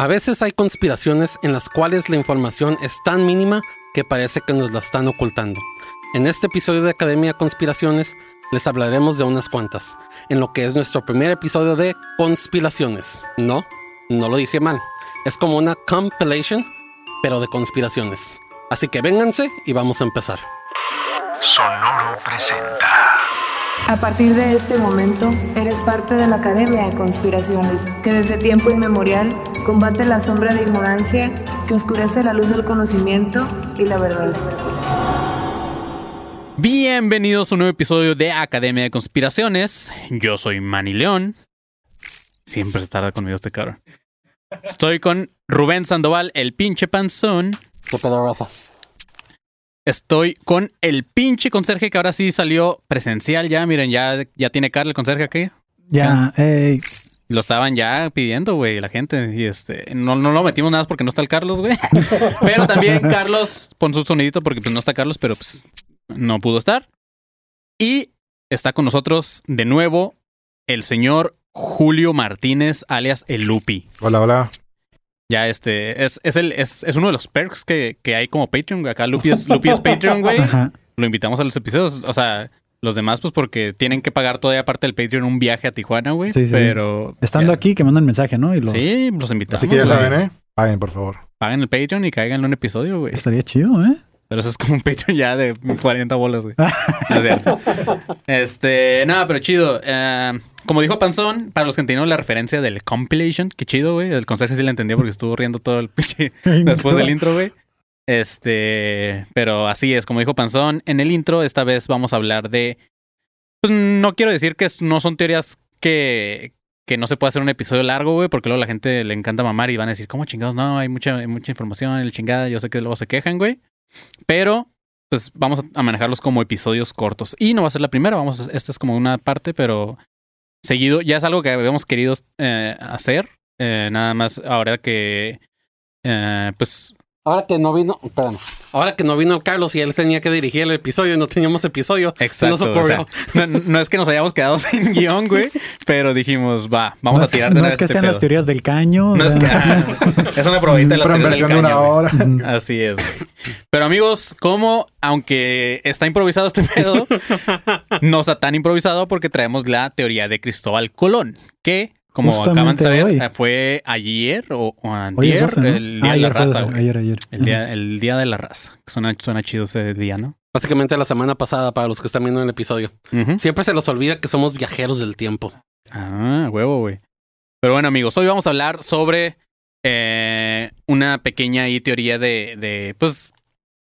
A veces hay conspiraciones en las cuales la información es tan mínima que parece que nos la están ocultando. En este episodio de Academia Conspiraciones les hablaremos de unas cuantas, en lo que es nuestro primer episodio de conspiraciones. No, no lo dije mal. Es como una compilation, pero de conspiraciones. Así que vénganse y vamos a empezar. Sonoro presenta. A partir de este momento, eres parte de la Academia de Conspiraciones, que desde tiempo inmemorial combate la sombra de ignorancia que oscurece la luz del conocimiento y la verdad. Bienvenidos a un nuevo episodio de Academia de Conspiraciones. Yo soy Manny León. Siempre se tarda conmigo este cabrón. Estoy con Rubén Sandoval, el pinche panzón. ¿Qué pedo, raza? Estoy con el pinche conserje que ahora sí salió presencial ya. Miren, ya, ya tiene Carl el conserje aquí. Ya, ey, Lo estaban ya pidiendo, güey, la gente. Y este, no, no lo metimos nada porque no está el Carlos, güey. Pero también Carlos, pon su sonidito porque pues no está Carlos, pero pues no pudo estar. Y está con nosotros de nuevo el señor Julio Martínez, alias el Lupi. Hola, hola. Ya este, es, es, el, es, es uno de los perks que, que hay como Patreon. güey. Acá Lupi es, Lupi es Patreon, güey. ajá. Lo invitamos a los episodios. O sea, los demás, pues porque tienen que pagar todavía aparte del Patreon un viaje a Tijuana, güey. Sí, sí. Pero. Estando ya- aquí, que mandan mensaje, ¿no? Y lo, Sí, los invitamos. Así que ya güey. saben, ¿eh? Paguen, por favor. Paguen el Patreon y caigan en un episodio, güey. Estaría chido, ¿eh? Pero eso es como un Patreon ya de 40 bolas, güey. No es cierto. Este, nada, pero chido. Eh, como dijo Panzón, para los que entendieron la referencia del compilation, qué chido, güey. El conserje sí la entendió porque estuvo riendo todo el pinche después del intro, güey. Este, pero así es, como dijo Panzón, en el intro esta vez vamos a hablar de, pues no quiero decir que no son teorías que, que no se puede hacer un episodio largo, güey, porque luego la gente le encanta mamar y van a decir, ¿cómo chingados? No, hay mucha, hay mucha información, el chingada, yo sé que luego se quejan, güey. Pero, pues vamos a manejarlos como episodios cortos. Y no va a ser la primera, vamos, a- esta es como una parte, pero seguido, ya es algo que habíamos querido eh, hacer. eh, nada más ahora que, eh, pues, Ahora que no vino, perdón, ahora que no vino el Carlos y él tenía que dirigir el episodio y no teníamos episodio, Exacto. nos o ocurrió. sea, no, no es que nos hayamos quedado sin guion, güey, pero dijimos, va, vamos no a tirar de No una es que este sean pedo. las teorías del caño. No es que, ah, es una probadita de las Pero en teorías del versión de una caño, güey. hora. Así es, güey. Pero amigos, como aunque está improvisado este pedo, no está tan improvisado porque traemos la teoría de Cristóbal Colón, que, como acaban de saber, hoy. eh, fue ayer o, o antier, 12, ¿no? el día Ah, de la fue raza, 12, güey. Ayer, ayer. El día, el día de la raza. Suena, suena chido ese día, ¿no? Básicamente la semana pasada para los que están viendo el episodio. Siempre se los olvida que somos viajeros del tiempo. Ah, huevo, güey. Pero bueno, amigos, hoy vamos a hablar sobre eh, una pequeña ahí teoría de, de pues,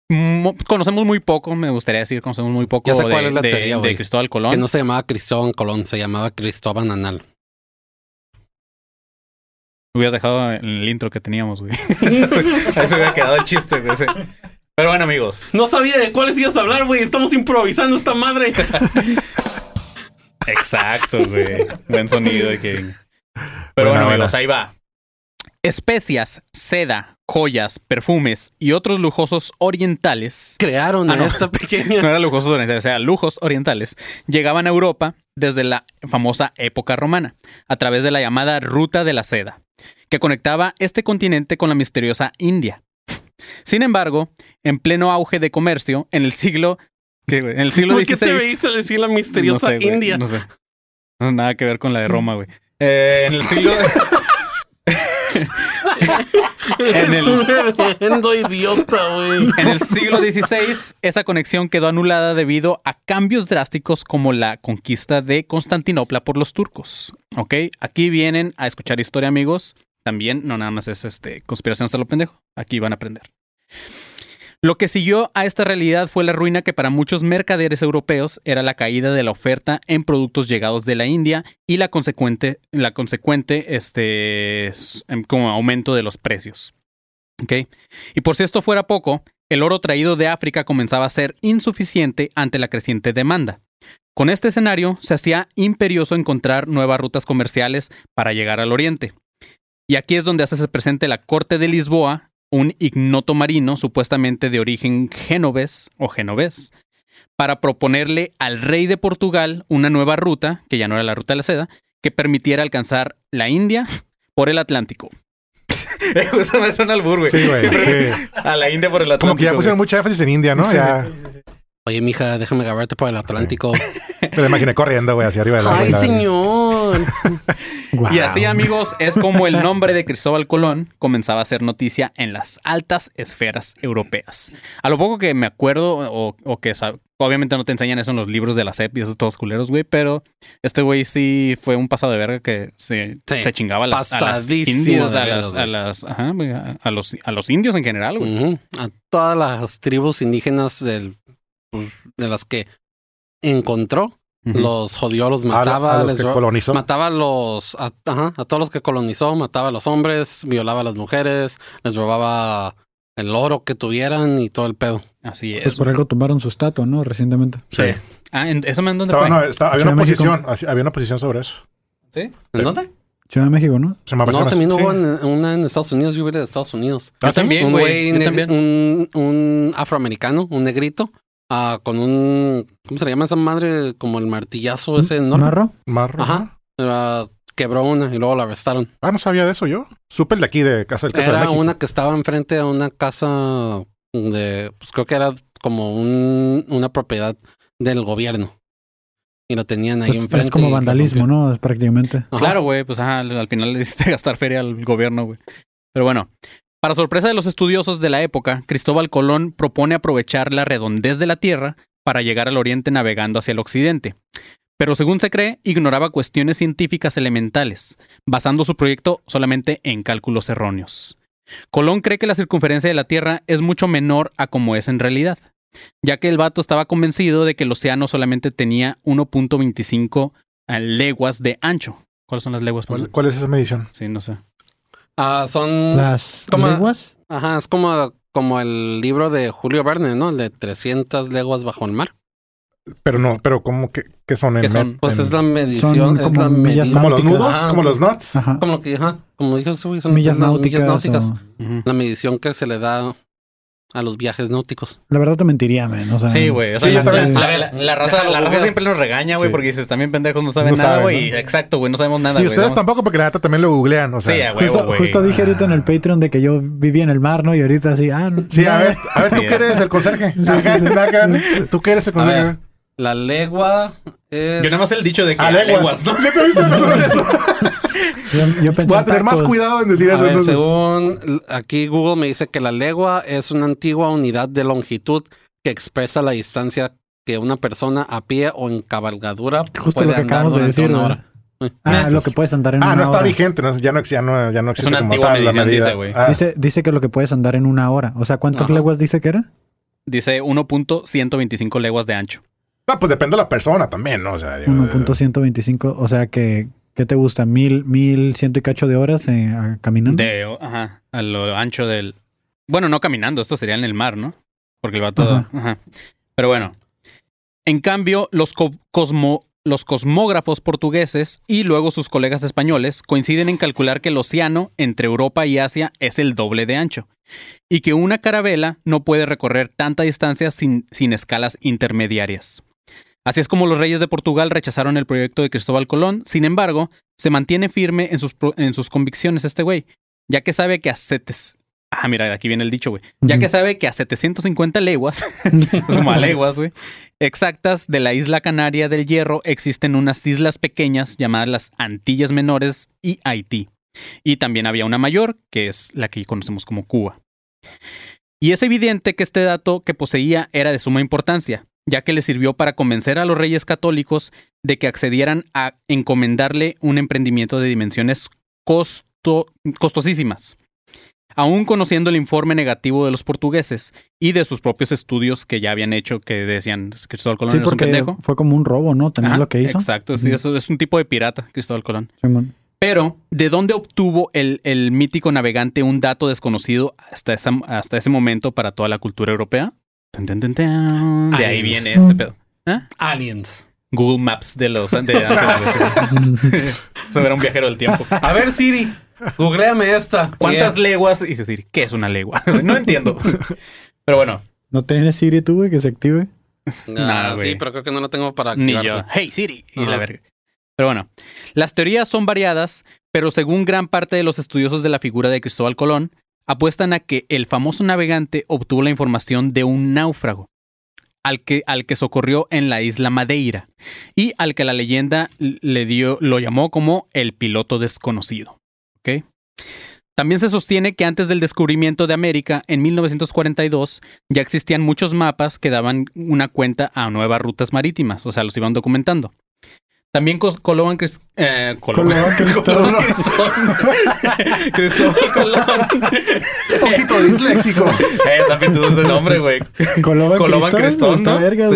mo- conocemos muy poco, me gustaría decir, conocemos muy poco Ya sé de, cuál es la de- teoría, de. Cristóbal Colón. Que no se llamaba Cristóbal Colón, se llamaba Cristóbal Anal. Hubieras dejado en el intro que teníamos, güey. Ahí se hubiera quedado el chiste, güey. Pero bueno, amigos. No sabía de cuáles ibas a hablar, güey. Estamos improvisando esta madre. Exacto, güey. Buen sonido, Kevin. Pero Buena, bueno, buena. amigos, ahí va. Especias, seda, joyas, perfumes y otros lujosos orientales Crearon Ah, a no. esta no pequeña. eran lujosos orientales, o sea, lujos orientales, llegaban a Europa desde la famosa época romana, a través de la llamada Ruta de la Seda, que conectaba este continente con la misteriosa India. Sin embargo, en pleno auge de comercio, en el siglo, ¿qué, en el siglo ¿Por qué te XVI, veíste decir la misteriosa no sé, güey, India? No sé. No tiene nada que ver con la de Roma, güey. Eh, en el siglo... en el- un idiota, güey. En el siglo XVI, esa conexión quedó anulada debido a cambios drásticos como la conquista de Constantinopla por los turcos. ¿Ok? Aquí vienen a escuchar historia, amigos. También, no nada más es este, conspiración hasta lo pendejo. Aquí van a aprender. Lo que siguió a esta realidad fue la ruina que para muchos mercaderes europeos era la caída de la oferta en productos llegados de la India y la consecuente, la consecuente este, em, como aumento de los precios. ¿Ok? Y por si esto fuera poco, el oro traído de África comenzaba a ser insuficiente ante la creciente demanda. Con este escenario, se hacía imperioso encontrar nuevas rutas comerciales para llegar al oriente. Y aquí es donde hace presente la corte de Lisboa, un ignoto marino supuestamente de origen genovés o genovés, para proponerle al rey de Portugal una nueva ruta, que ya no era la ruta de la seda, que permitiera alcanzar la India por el Atlántico. Eso me suena al albur, güey. Sí, güey, sí. A la India por el Atlántico. Como que ya pusieron güey. mucha énfasis en India, ¿no? Ya Oye, mija, déjame agarrarte por el Atlántico. me lo imaginé corriendo, güey, hacia arriba de la Ay, la- Y así, amigos, es como el nombre de Cristóbal Colón comenzaba a ser noticia en las altas esferas europeas. A lo poco que me acuerdo, o, o que obviamente no te enseñan eso en los libros de la SEP y esos todos culeros, güey, pero este güey sí fue un pasado de verga que se, Sí, se chingaba a las, a las indios, a verga, las, güey. a las, ajá, güey, a, a los, a los indios en general, güey. A todas las tribus indígenas del, pues, de las que encontró, Los jodió, los mataba, a los les que colonizó. mataba a los, a, ajá, a todos los que colonizó, mataba a los hombres, violaba a las mujeres, les robaba el oro que tuvieran y todo el pedo. Así es. Pues por algo tumbaron su estatua, ¿no? Recientemente. Sí. Ah, ¿en- ¿eso me dónde Estaba, fue? no, estaba- había una posición, había una posición sobre eso. ¿Sí? ¿En dónde? Ciudad de México, ¿no? Se llama No, también hubo sí. en- una en Estados Unidos, yo hubiera de Estados Unidos. Yo también, un güey. Un, un afroamericano, un negrito, ah, con un, ¿cómo se le llama esa madre? Como el martillazo ese enorme. ¿Narro? Marro. Ajá. Ah, quebró una y luego la arrestaron. Ah, no sabía de eso yo. Supe el de aquí de Casa del Caso de Era México. una que estaba enfrente a una casa de, pues creo que era como un, una propiedad del gobierno. Y lo tenían ahí Pues enfrente. es como vandalismo. ¿no? Es prácticamente. Ajá. Claro, güey, pues ajá, al final le hiciste gastar feria al gobierno, güey. Pero bueno, para sorpresa de los estudiosos de la época, Cristóbal Colón propone aprovechar la redondez de la Tierra para llegar al oriente navegando hacia el occidente. Pero según se cree, ignoraba cuestiones científicas elementales, basando su proyecto solamente en cálculos erróneos. Colón cree que la circunferencia de la Tierra es mucho menor a como es en realidad, ya que el vato estaba convencido de que el océano solamente tenía 1.25 leguas de ancho. ¿Cuáles son las leguas? ¿Cuál, cuál es esa medición? Sí, no sé. Ah, son. Las ¿Cómo? leguas. Ajá, es como, como el libro de Julio Verne, ¿no? El de 300 leguas bajo el mar. Pero no, pero ¿cómo que, que son en ¿Qué son? Pues en- es la medición. Es como la millas medi- como los nudos, Ajá, como los nuts. Ajá. Como lo que, ajá, como dijo son Millas las náuticas. náuticas. o-. La medición que se le da a los viajes náuticos. La verdad te mentiría. O sea, Sí, güey. O sea, Sí, la, yo también. la- la- la raza, la raza siempre nos regaña, güey, Sí. porque dices, también pendejos no saben No nada, güey. ¿no? Exacto, güey, no sabemos nada, Y güey. ustedes ¿no? tampoco, porque la neta también lo googlean. O sea, Sí, huevo, Justo, güey. justo dije ahorita en el Patreon de que yo vivía en el mar, ¿no? Y ahorita así, ah, no, Sí, a ver, a ver, tú qué eres el conserje. Tú qué eres el A ver, conserje. La legua es... Yo nada más el dicho de que A leguas. leguas, ¿no? ¿Sí te viste eso? Yo, yo pensé Voy a en tener más cuidado en decir A eso. ver, entonces. según aquí Google me dice que la legua es una antigua unidad de longitud que expresa la distancia que una persona a pie o en cabalgadura Justo puede lo que andar acabamos de decir. una hora. Ah, lo que puedes andar en Ah, una no está hora. vigente, no, ya, no, ya, no, ya no existe una como antigua tal la medida. dice, güey. Ah, Dice, dice que lo que puedes andar en una hora. O sea, ¿cuántas Ajá. leguas dice que era? Dice 1.125 leguas de ancho. Ah, pues depende de la persona también, ¿no? O sea, yo- 1.125. O sea, que ¿qué te gusta? ¿Mil, mil ciento y cacho de horas eh, a- caminando? De, ajá, a lo ancho del... Bueno, no caminando, esto sería en el mar, ¿no? Porque el vato... Ajá. Ajá. Pero bueno. En cambio, los, co- cosmo- los cosmógrafos portugueses y luego sus colegas españoles coinciden en calcular que el océano entre Europa y Asia es el doble de ancho y que una carabela no puede recorrer tanta distancia sin, sin escalas intermediarias. Así es como los reyes de Portugal rechazaron el proyecto de Cristóbal Colón, sin embargo, se mantiene firme en sus, en sus convicciones este güey, ya que sabe que a setes- Ah, mira, aquí viene el dicho, güey. Ya que sabe que a 750 leguas, como a leguas, güey, exactas de la isla canaria del Hierro existen unas islas pequeñas llamadas las Antillas Menores y Haití. Y también había una mayor, que es la que conocemos como Cuba. Y es evidente que este dato que poseía era de suma importancia, ya que le sirvió para convencer a los reyes católicos de que accedieran a encomendarle un emprendimiento de dimensiones costo- costosísimas. Aún conociendo el informe negativo de los portugueses y de sus propios estudios que ya habían hecho que decían Cristóbal Colón Sí, un pendejo. fue como un robo, ¿no? También Ajá, lo que hizo. Exacto, sí, eso es un tipo de pirata, Cristóbal Colón. Pero, ¿de dónde obtuvo el, el mítico navegante un dato desconocido hasta, esa- hasta ese momento para toda la cultura europea? De ahí viene ese pedo. ¿Ah? Aliens. Google Maps de los de antes. Eso era un viajero del tiempo. A ver, Siri, googleame esta. ¿Cuántas Yeah. leguas? Y decir, ¿qué es una legua? No entiendo. Pero bueno, ¿No tienes Siri tú, güey, que se active? Ah, Nah, güey. sí, pero creo que no la tengo para ni activarse. yo. Hey Siri. Y la verga. Pero bueno, las teorías son variadas, pero según gran parte de los estudiosos de la figura de Cristóbal Colón, apuestan a que el famoso navegante obtuvo la información de un náufrago, al que, al que socorrió en la isla Madeira, y al que la leyenda le dio, lo llamó como el piloto desconocido. ¿ok? También se sostiene que antes del descubrimiento de América, en 1942, ya existían muchos mapas que daban una cuenta a nuevas rutas marítimas, o sea, los iban documentando. También Colón, Cris- eh, Colón. Colón, Cristóbal. Cristóbal. Cristóbal Colón. Un poquito disléxico. Eh, también tuvo ese nombre, güey. Coloban Coloban Cristón,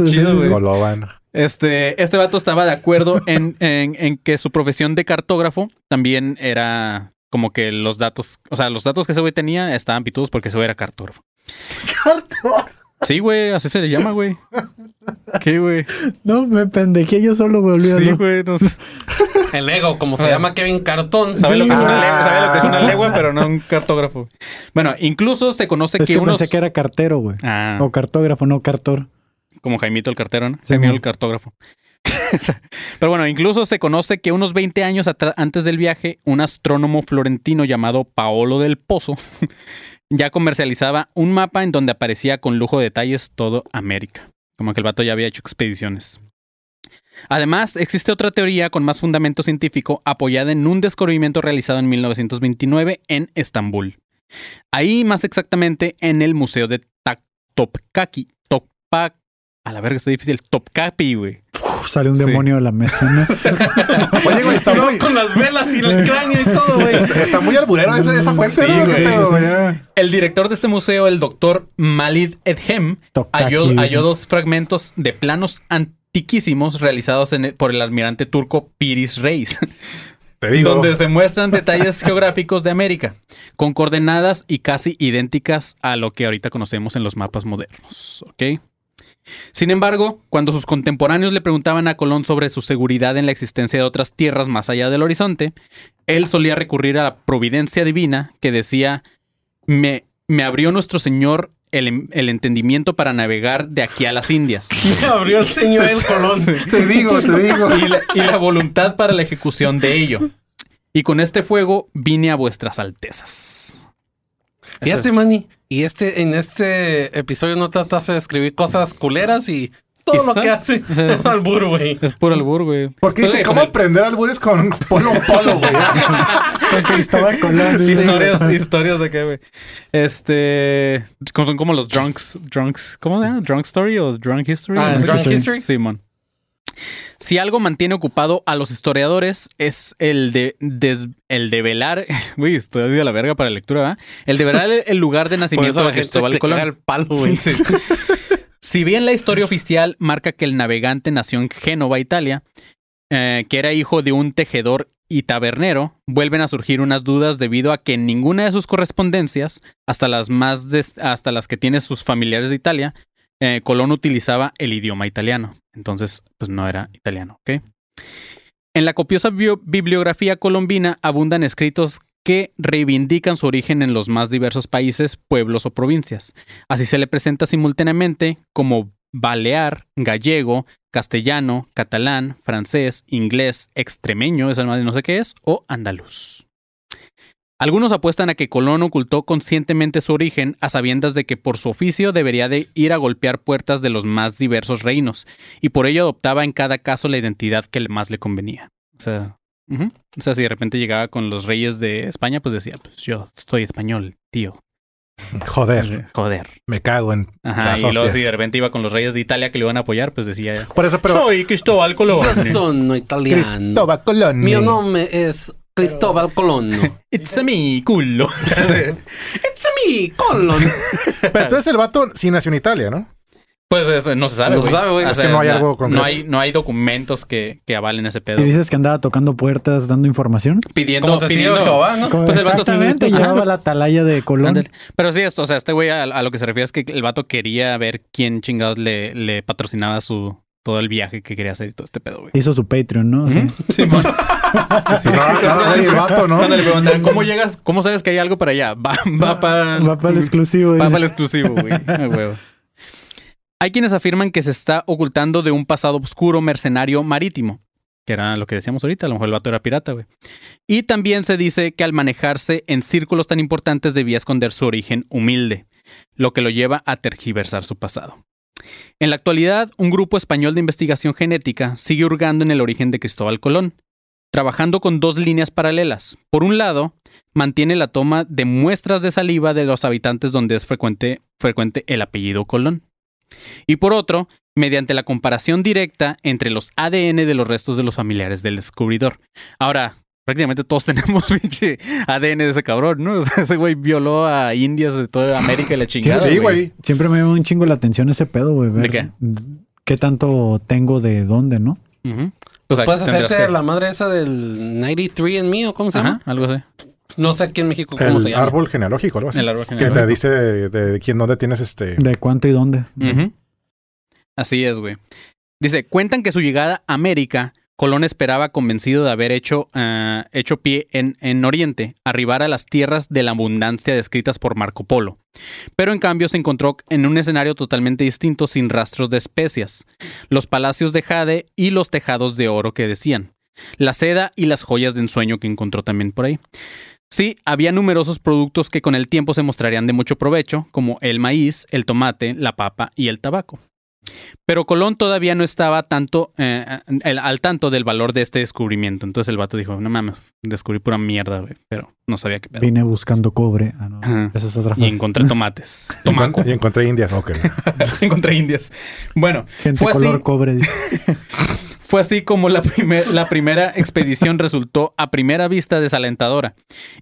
chido, güey. Coloban. Este, este vato estaba de acuerdo en, en- en que su profesión de cartógrafo también era como que los datos, o sea, los datos que ese güey tenía estaban pitudos porque ese güey era cartógrafo. Sí, güey, así se le llama, güey. ¿Qué, güey? No, me pendejé yo solo, güey, Sí, olvídalo. güey, no sé. El ego, como se llama Kevin Cartón. Sabe, lo que es una Ah. legua, sabe lo que es una legua, pero no un cartógrafo. Bueno, incluso se conoce Es que, que unos... pensé que era cartero, güey. Ah, O cartógrafo, no cartor. como Jaimito el cartero, ¿no? Sí, Jaimito el cartógrafo. Pero bueno, incluso se conoce que unos 20 años antes del viaje, un astrónomo florentino llamado Paolo del Pozo ya comercializaba un mapa en donde aparecía con lujo de detalles todo América. Como que el vato ya había hecho expediciones. Además, existe otra teoría con más fundamento científico apoyada en un descubrimiento realizado en 1929 en Estambul. Ahí, más exactamente, en el Museo de Topkapi. Topkapi. A la verga, está difícil. Topkapi, güey. Uf, sale un Sí. demonio de la mesa, ¿no? Oye, güey, está muy, Con las velas y el cráneo y todo, güey. está muy alburero esa, esa fuente, Sí, ¿no? ¿Qué güey, pedo, sí, güey? sí. El director de este museo, el doctor Malid Edhem, halló, dos fragmentos de planos antiquísimos realizados en el- por el almirante turco Piris Reis, Te digo. donde se muestran detalles geográficos de América, con coordenadas y casi idénticas a lo que ahorita conocemos en los mapas modernos. ¿ok? Sin embargo, cuando sus contemporáneos le preguntaban a Colón sobre su seguridad en la existencia de otras tierras más allá del horizonte, él solía recurrir a la providencia divina que decía, me, me abrió nuestro Señor el, el entendimiento para navegar de aquí a las Indias Me abrió el señor el Colón. Te digo, te digo. y la, y la voluntad para la ejecución de ello. Y con este fuego vine a vuestras altezas. Fíjate, es- Manny. Y este, en este episodio no tratas de escribir cosas culeras y todo ¿Y lo que hace Sí, es sí. albur, güey. Es puro albur, güey. Porque dice, ¿cómo pues, aprender albures con polo polo, güey? Con Cristóbal Colón. Historias, historias de qué, güey. Este. Son como los drunks. Drunks. ¿Cómo se llama? ¿Drunk Story o Drunk History? Ah, No Drunk. History. Simón. Si algo mantiene ocupado a los historiadores es el de des- el de velar. Uy, estoy de la verga para lectura, ¿verdad? El de velar el, el lugar de nacimiento la de Cristóbal Colón. caga el palo, güey. Sí. Si bien la historia oficial marca que el navegante nació en Génova, Italia, eh, que era hijo de un tejedor y tabernero, vuelven a surgir unas dudas debido a que en ninguna de sus correspondencias, hasta las más hasta las que tiene sus familiares de Italia, eh, Colón utilizaba el idioma italiano. Entonces, pues no era italiano, ¿ok? En la copiosa bibliografía colombina abundan escritos que reivindican su origen en los más diversos países, pueblos o provincias. Así se le presenta simultáneamente como balear, gallego, castellano, catalán, francés, inglés, extremeño, esa madre no sé qué es, o andaluz. Algunos apuestan a que Colón ocultó conscientemente su origen a sabiendas de que por su oficio debería de ir a golpear puertas de los más diversos reinos, y por ello adoptaba en cada caso la identidad que más le convenía. O sea, o sea, si de repente llegaba con los reyes de España, pues decía, pues yo soy español, tío. Joder, Joder. me cago en Ajá, las y luego hostias. si de repente iba con los reyes de Italia que le iban a apoyar, pues decía, Por eso, pero... soy Cristóbal Colón. Yo sono italiano. Cristóbal Colón. Mi nombre es Cristóbal Colón. It's a me, culo. It's me, Colón. Pero entonces el vato sí nació en Italia, ¿no? Pues eso no se sabe, No se sabe, güey. O Es que no hay algo concreto. No hay, no hay documentos que, que avalen ese pedo. Y dices que andaba tocando puertas, dando información. Pidiendo, pidiendo. Jehová, ¿no? Como- Pues el vato sí- Exactamente, ajá. llevaba la atalaya de Colón. Pero sí, esto, o sea, este güey a, a lo que se refiere es que el vato quería ver quién chingados le, le patrocinaba su todo el viaje que quería hacer y todo este pedo, güey. Hizo su Patreon, ¿no? Sí. Simón. El vato, ¿no? Cuando le preguntan, ¿cómo llegas? ¿Cómo sabes que hay algo para allá? Va, va para Va para el exclusivo. Va para el exclusivo, güey. Huevo. Hay quienes afirman que se está ocultando de un pasado oscuro mercenario marítimo. que era lo que decíamos ahorita, a lo mejor el vato era pirata, güey. Y también se dice que al manejarse en círculos tan importantes debía esconder su origen humilde, lo que lo lleva a tergiversar su pasado. En la actualidad, un grupo español de investigación genética sigue hurgando en el origen de Cristóbal Colón, trabajando con dos líneas paralelas. Por un lado, mantiene la toma de muestras de saliva de los habitantes donde es frecuente, frecuente el apellido Colón. Y por otro, mediante la comparación directa entre los ADN de los restos de los familiares del descubridor. Ahora, prácticamente todos tenemos pinche ADN de ese cabrón, ¿no? O sea, ese güey violó a indias de toda América y la chingada. Sí, güey. Siempre me llama un chingo la atención ese pedo, güey. ¿De qué? ¿Qué tanto tengo de dónde, no? Ujú. Pues Puedes hacerte que- la madre esa del 93 en mí o cómo se llama. Ajá, algo así. No sé aquí en México cómo se El llama. árbol genealógico, algo así. El árbol Que genealógico. te dice de, de quién, dónde tienes este. ¿De cuánto y dónde? Así es, güey. Dice, cuentan que su llegada a América, Colón esperaba, convencido de haber hecho, ah, hecho pie en, en Oriente, arribar a las tierras de la abundancia descritas por Marco Polo. Pero en cambio se encontró en un escenario totalmente distinto, sin rastros de especias, los palacios de jade y los tejados de oro que decían, la seda y las joyas de ensueño que encontró también por ahí. Sí, había numerosos productos que con el tiempo se mostrarían de mucho provecho, como el maíz, el tomate, la papa y el tabaco. Pero Colón todavía no estaba tanto eh, el- al tanto del valor de este descubrimiento. Entonces el vato dijo, no mames, descubrí pura mierda, güey. Pero no sabía qué pedo. Vine buscando cobre. Ah, no. Esa es otra Y encontré tomates. Tomaco. Y encontré indias. Ok. encontré indias. Bueno, Gente fue así, color cobre. dice. fue así como la, primer- la primera expedición resultó a primera vista desalentadora.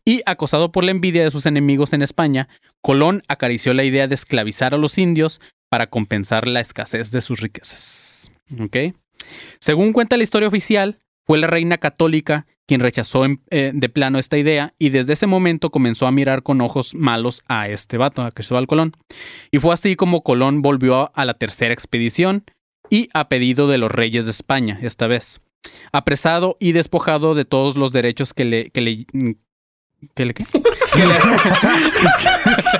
Y acosado por la envidia de sus enemigos en España, Colón acarició la idea de esclavizar a los indios para compensar la escasez de sus riquezas. ¿Ok? Según cuenta la historia oficial, fue la reina católica quien rechazó en- eh, de plano esta idea y desde ese momento comenzó a mirar con ojos malos a este vato, a Cristóbal Colón. Y fue así como Colón volvió a la tercera expedición y a pedido de los reyes de España, esta vez. Apresado y despojado de todos los derechos. Que le ¿Que le qué? Le-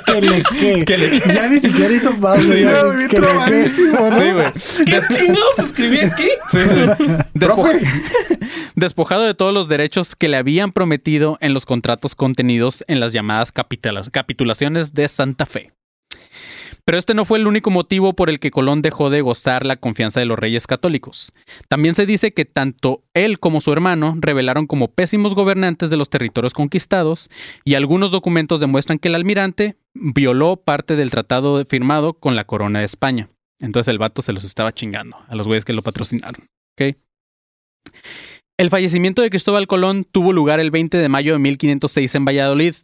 ¿Qué le qué? que le- Ya ni siquiera hizo pausa. Sí, ya, ¿qué qué? trabadísimo, ¿no? Sí, güey. ¿Qué chingados escribí aquí? Sí, sí. Despo- Profe. despojado de todos los derechos que le habían prometido en los contratos contenidos en las llamadas capitula- capitulaciones de Santa Fe. Pero este no fue el único motivo por el que Colón dejó de gozar la confianza de los reyes católicos. También se dice que tanto él como su hermano revelaron como pésimos gobernantes de los territorios conquistados y algunos documentos demuestran que el almirante violó parte del tratado firmado con la corona de España. Entonces el vato se los estaba chingando a los güeyes que lo patrocinaron. El fallecimiento de Cristóbal Colón tuvo lugar el 20 de mayo de 1506 en Valladolid.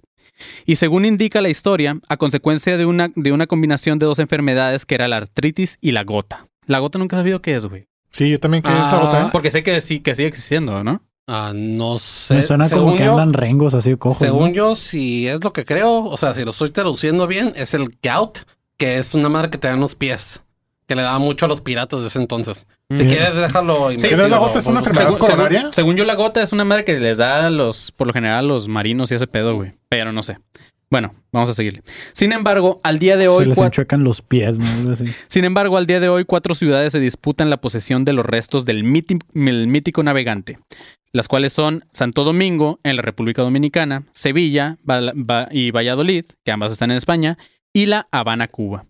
Y según indica la historia, a consecuencia de una, de una combinación de dos enfermedades que era la artritis y la gota. La gota nunca he sabido qué es, güey. Sí, yo también quería Ah. esta gota. ¿eh? Porque sé que sí, que sigue existiendo, ¿no? Ah, no sé. Me suena como que yo- andan rengos así cojos. Según ¿no? yo, si es lo que creo, o sea, si lo estoy traduciendo bien, es el gout, que es una madre que te da en los pies, que le daba mucho a los piratas de ese entonces. Si quieres, déjalo. Sí, me- ¿no es la gota? ¿Es una enfermedad Según, según- coronaria? según yo, la gota es una madre que les da a los, por lo general, a los marinos y ese pedo, güey. Pero no sé. Bueno, vamos a seguirle. Sin embargo, al día de Se hoy, les cua- enchuecan los pies, ¿no? Así. Sin embargo, al día de hoy, cuatro ciudades se disputan la posesión de los restos del, míti- el mítico navegante, las cuales son Santo Domingo, en la República Dominicana, Sevilla y Valladolid, que ambas están en España, y la Habana, Cuba.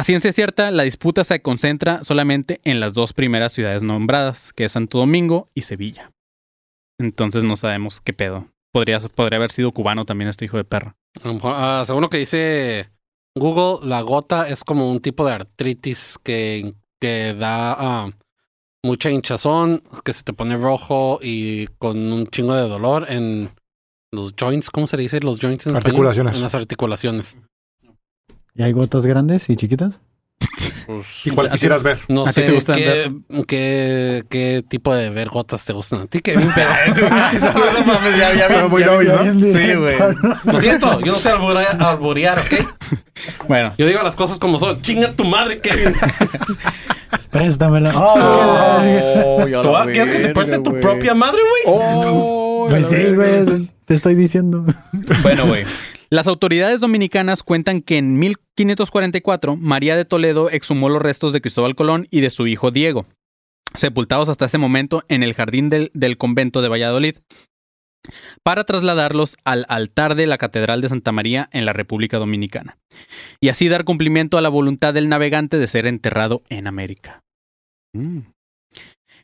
A ciencia cierta, la disputa se concentra solamente en las dos primeras ciudades nombradas, que es Santo Domingo y Sevilla. Entonces no sabemos qué pedo. Podría, podría haber sido cubano también este hijo de perra. A lo mejor, ah, según lo que dice Google, la gota es como un tipo de artritis que, que da ah, mucha hinchazón, que se te pone rojo y con un chingo de dolor en los joints, ¿cómo se le dice? Los joints en español? Articulaciones. En las articulaciones. ¿Y hay gotas grandes y chiquitas? ¿Y cuál quisieras ver? No ¿A sé te gustan qué, qué, qué tipo de ver gotas te gustan a ti, Kevin, pero no mames, ya, ya, muy obvio, ¿no? Sí, güey. lo siento, yo no sé alburear, alburear, ¿ok? Bueno, Yo digo las cosas como son. Chinga tu madre, Kevin. Préstamela. Oh, ¿Tú quieres que te preste tu propia madre, güey? Oh, pues sí, güey. Te estoy diciendo. Bueno, güey. Las autoridades dominicanas cuentan que en 1544 María de Toledo exhumó los restos de Cristóbal Colón y de su hijo Diego. sepultados hasta ese momento en el jardín del, convento de Valladolid, para trasladarlos al altar de la Catedral de Santa María en la República Dominicana, y así dar cumplimiento a la voluntad del navegante de ser enterrado en América. Mm.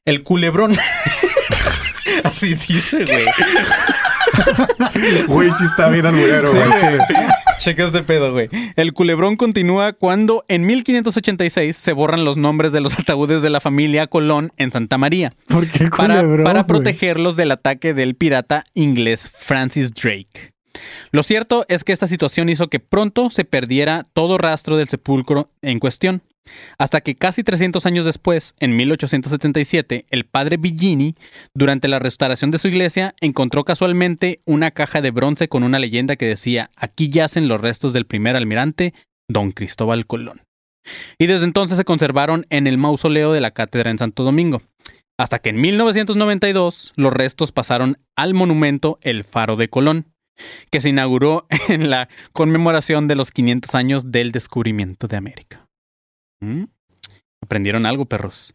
El culebrón. así dice, güey. Güey, sí está bien alburero, güey. Checa este pedo, güey. El culebrón continúa cuando en 1586 se borran los nombres de los ataúdes de la familia Colón en Santa María ¿Por qué para, culebrón, para protegerlos del ataque del pirata inglés Francis Drake. Lo cierto es que esta situación hizo que pronto se perdiera todo rastro del sepulcro en cuestión, hasta que casi 300 años después, en 1877, el padre Billini, durante la restauración de su iglesia, encontró casualmente una caja de bronce con una leyenda que decía, aquí yacen los restos del primer almirante, don Cristóbal Colón. Y desde entonces se conservaron en el mausoleo de la cátedra en Santo Domingo, hasta que en 1992 los restos pasaron al monumento El Faro de Colón, que se inauguró en la conmemoración de los 500 años del descubrimiento de América. ¿Mm? Aprendieron algo, perros.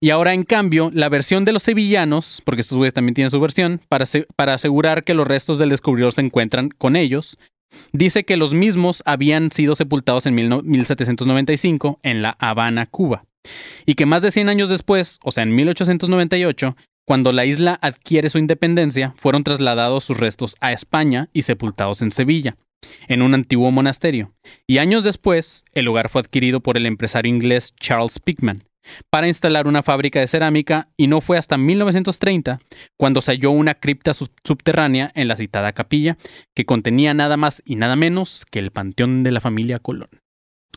Y ahora, en cambio, la versión de los sevillanos, porque estos güeyes también tienen su versión, para, para asegurar que los restos del descubridor se encuentran con ellos, dice que los mismos habían sido sepultados en mil no- 1795 en La Habana, Cuba. Y que más de 100 años después, o sea, en 1898, cuando la isla adquiere su independencia, fueron trasladados sus restos a España y sepultados en Sevilla, en un antiguo monasterio. Y años después, el lugar fue adquirido por el empresario inglés Charles Pickman para instalar una fábrica de cerámica y no fue hasta 1930 cuando se halló una cripta sub- subterránea en la citada capilla que contenía nada más y nada menos que el panteón de la familia Colón.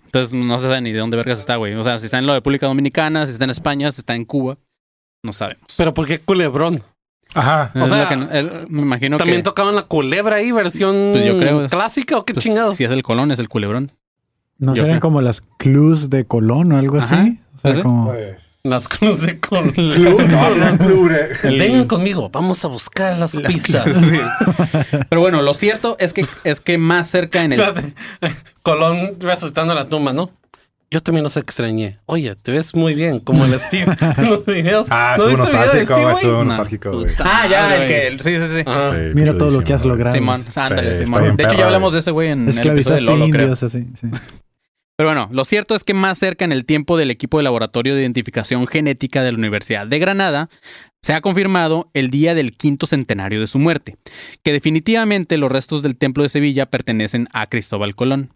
Entonces no se sabe ni de dónde vergas está, güey. O sea, si está en la República Dominicana, si está en España, si está en Cuba, no sabemos. Pero ¿por qué culebrón? Ajá. Es o sea, lo que me imagino ¿También que tocaban la culebra ahí, versión Pues yo creo es- clásica o qué pues, chingados? si es el Colón, es el culebrón. ¿No Yo serían creo. como las clues de Colón o algo Ajá. así? O sea, ¿Sí? como... Pues. Las cruces de Colón. El- Vengan conmigo, vamos a buscar las, Las pistas. Sí. Pero bueno, lo cierto es que es que más cerca en el. Colón resucitando la tumba, ¿no? Yo también los extrañé. Oye, te ves muy bien, como el Steve en los videos. Ah, ¿No estuvo video nostálgico, Steve, güey? estuvo No. nostálgico, güey. Ah, ya, el que sí, sí, sí. Sí, Mira todo lo que has logrado. Simón, ándale, Sí, Simón. De hecho, perra, ya hablamos de ese güey en el episodio de Lolo, creo. indios, así. Sí. Pero bueno, lo cierto es que más cerca en el tiempo del equipo de laboratorio de identificación genética de la Universidad de Granada, se ha confirmado el día del quinto centenario de su muerte, que definitivamente los restos del Templo de Sevilla pertenecen a Cristóbal Colón.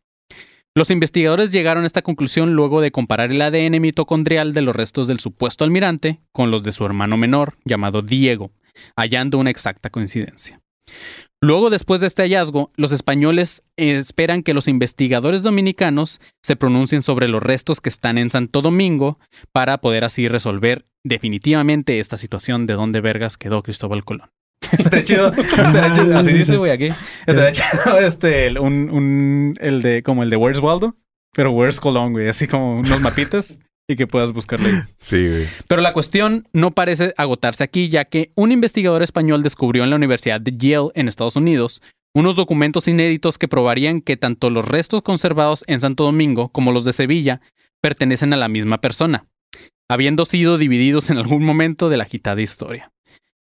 Los investigadores llegaron a esta conclusión luego de comparar el ADN mitocondrial de los restos del supuesto almirante con los de su hermano menor, llamado Diego, hallando una exacta coincidencia. Luego, después de este hallazgo, los españoles esperan que los investigadores dominicanos se pronuncien sobre los restos que están en Santo Domingo para poder así resolver definitivamente esta situación de dónde vergas quedó Cristóbal Colón. Estaría chido, estaría chido, así Sí, dice, güey, aquí. Estaría chido este, un, un- el de, como el de Where's Waldo, pero Where's Colón, güey, así como unos mapitas y que puedas buscarle ahí. Sí, güey. Pero la cuestión no parece agotarse aquí, ya que un investigador español descubrió en la Universidad de Yale, en Estados Unidos, unos documentos inéditos que probarían que tanto los restos conservados en Santo Domingo como los de Sevilla pertenecen a la misma persona, habiendo sido divididos en algún momento de la agitada historia.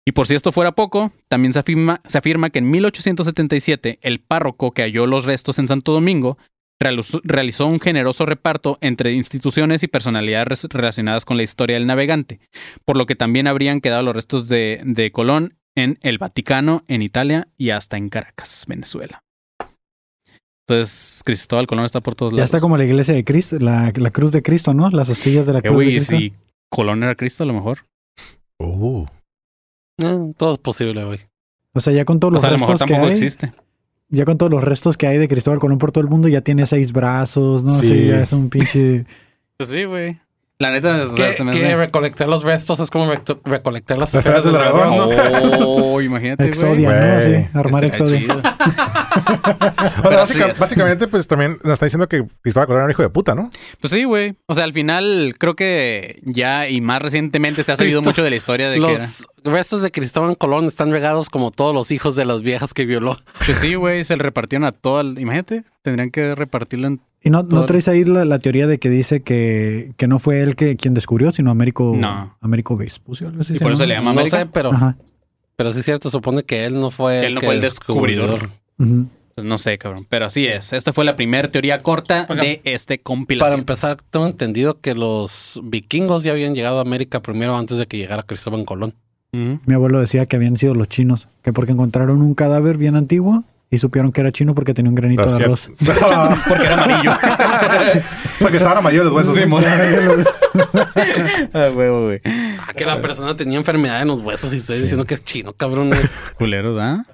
Y por si esto fuera poco, también se afirma, se afirma que en 1877 el párroco que halló los restos en Santo Domingo realizó- un generoso reparto entre instituciones y personalidades relacionadas con la historia del navegante, por lo que también habrían quedado los restos de, de Colón en el Vaticano, en Italia y hasta en Caracas, Venezuela. Entonces, Cristóbal Colón está por todos Ya lados. está como la iglesia de Cristo, la, la cruz de Cristo, ¿no? Las astillas de la Eh, cruz de Cristo. si Colón era Cristo, a lo mejor. Uh. Eh, todo es posible, güey. O sea, ya con todos O los sea, a lo mejor restos que tampoco hay, existe. ya con todos los restos que hay de Cristóbal Colón por todo el mundo, ya tiene seis brazos, ¿no? Sí. Sí, ya es un pinche... Pues sí, güey. La neta, o sea, Que, se me que hace- recolectar los restos es como recto- recolectar las esferas del dragón, dragón, ¿no? Oh, imagínate. Exodia, ¿no? Sí, armar Exodia. O sea, básica- básicamente, pues también nos está diciendo que Cristóbal Colón era un hijo de puta, ¿no? Pues sí, güey. O sea, al final creo que ya y más recientemente se ha sabido Cristo- mucho de la historia de que era. Los restos de Cristóbal Colón están regados como todos los hijos de las viejas que violó. Pues sí, güey, se le repartieron a todo. el- Imagínate, tendrían que repartirlo en ¿Y no, no traes ahí la, la teoría de que dice que, que no fue él que, quien descubrió, sino Américo, No. Américo Vespucio? algo así Y por eso se le llama? llama No sé, América. pero, Ajá. pero sí es cierto, supone que él no fue Él no que fue el descubridor. Pues no sé, cabrón. Pero así es. Esta fue la primera teoría corta Oiga, de este Para compilación. empezar, tengo entendido que los vikingos ya habían llegado a América primero antes de que llegara Cristóbal Colón. Mi abuelo decía que habían sido los chinos, que porque encontraron un cadáver bien antiguo y supieron que era chino porque tenía un granito de arroz. Porque era amarillo. Porque estaban amarillos los huesos. Sí. Ah, güey. Ah, que la persona tenía enfermedad en los huesos y estoy diciendo que es chino, cabrones. Culeros, ¿ah?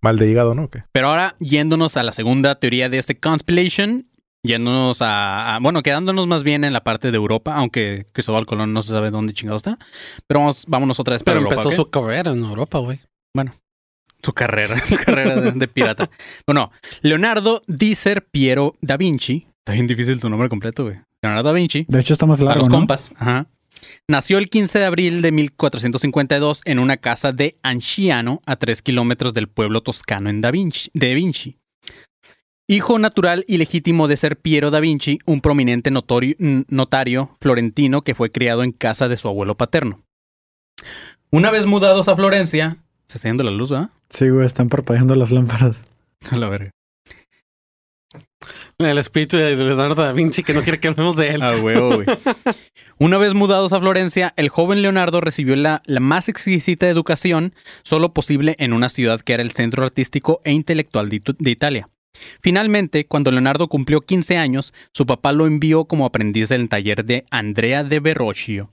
Mal de hígado, ¿no? ¿O qué? Pero ahora, yéndonos a la segunda teoría de este conspilation, yéndonos a, a- bueno, quedándonos más bien en la parte de Europa, aunque Cristóbal Colón no se sabe dónde chingado está. Pero vamos, vámonos otra vez para Pero empezó su carrera en Europa, güey. Su carrera, su carrera de, de pirata. Bueno, Leonardo di Piero da Vinci. Está bien difícil tu nombre completo, güey. Leonardo da Vinci. De hecho, está más Para largo, los ¿no? compas. Ajá. Nació el 15 de abril de 1452 en una casa de Anciano, a 3 kilómetros del pueblo toscano en da Vinci, de Vinci. Hijo natural y legítimo de ser Piero da Vinci, un prominente notorio- notario florentino que fue criado en casa de su abuelo paterno. Una vez mudados a Florencia, se está yendo la luz, ¿verdad? Sí, güey, están parpadeando las lámparas. A la verga. El espíritu de Leonardo da Vinci que no quiere que hablemos de él. Ah, huevo, güey. Una vez mudados a Florencia, el joven Leonardo recibió la, la más exquisita educación solo posible en una ciudad que era el centro artístico e intelectual de, de Italia. Finalmente, cuando Leonardo cumplió 15 años, su papá lo envió como aprendiz en el taller de Andrea de Verrocchio.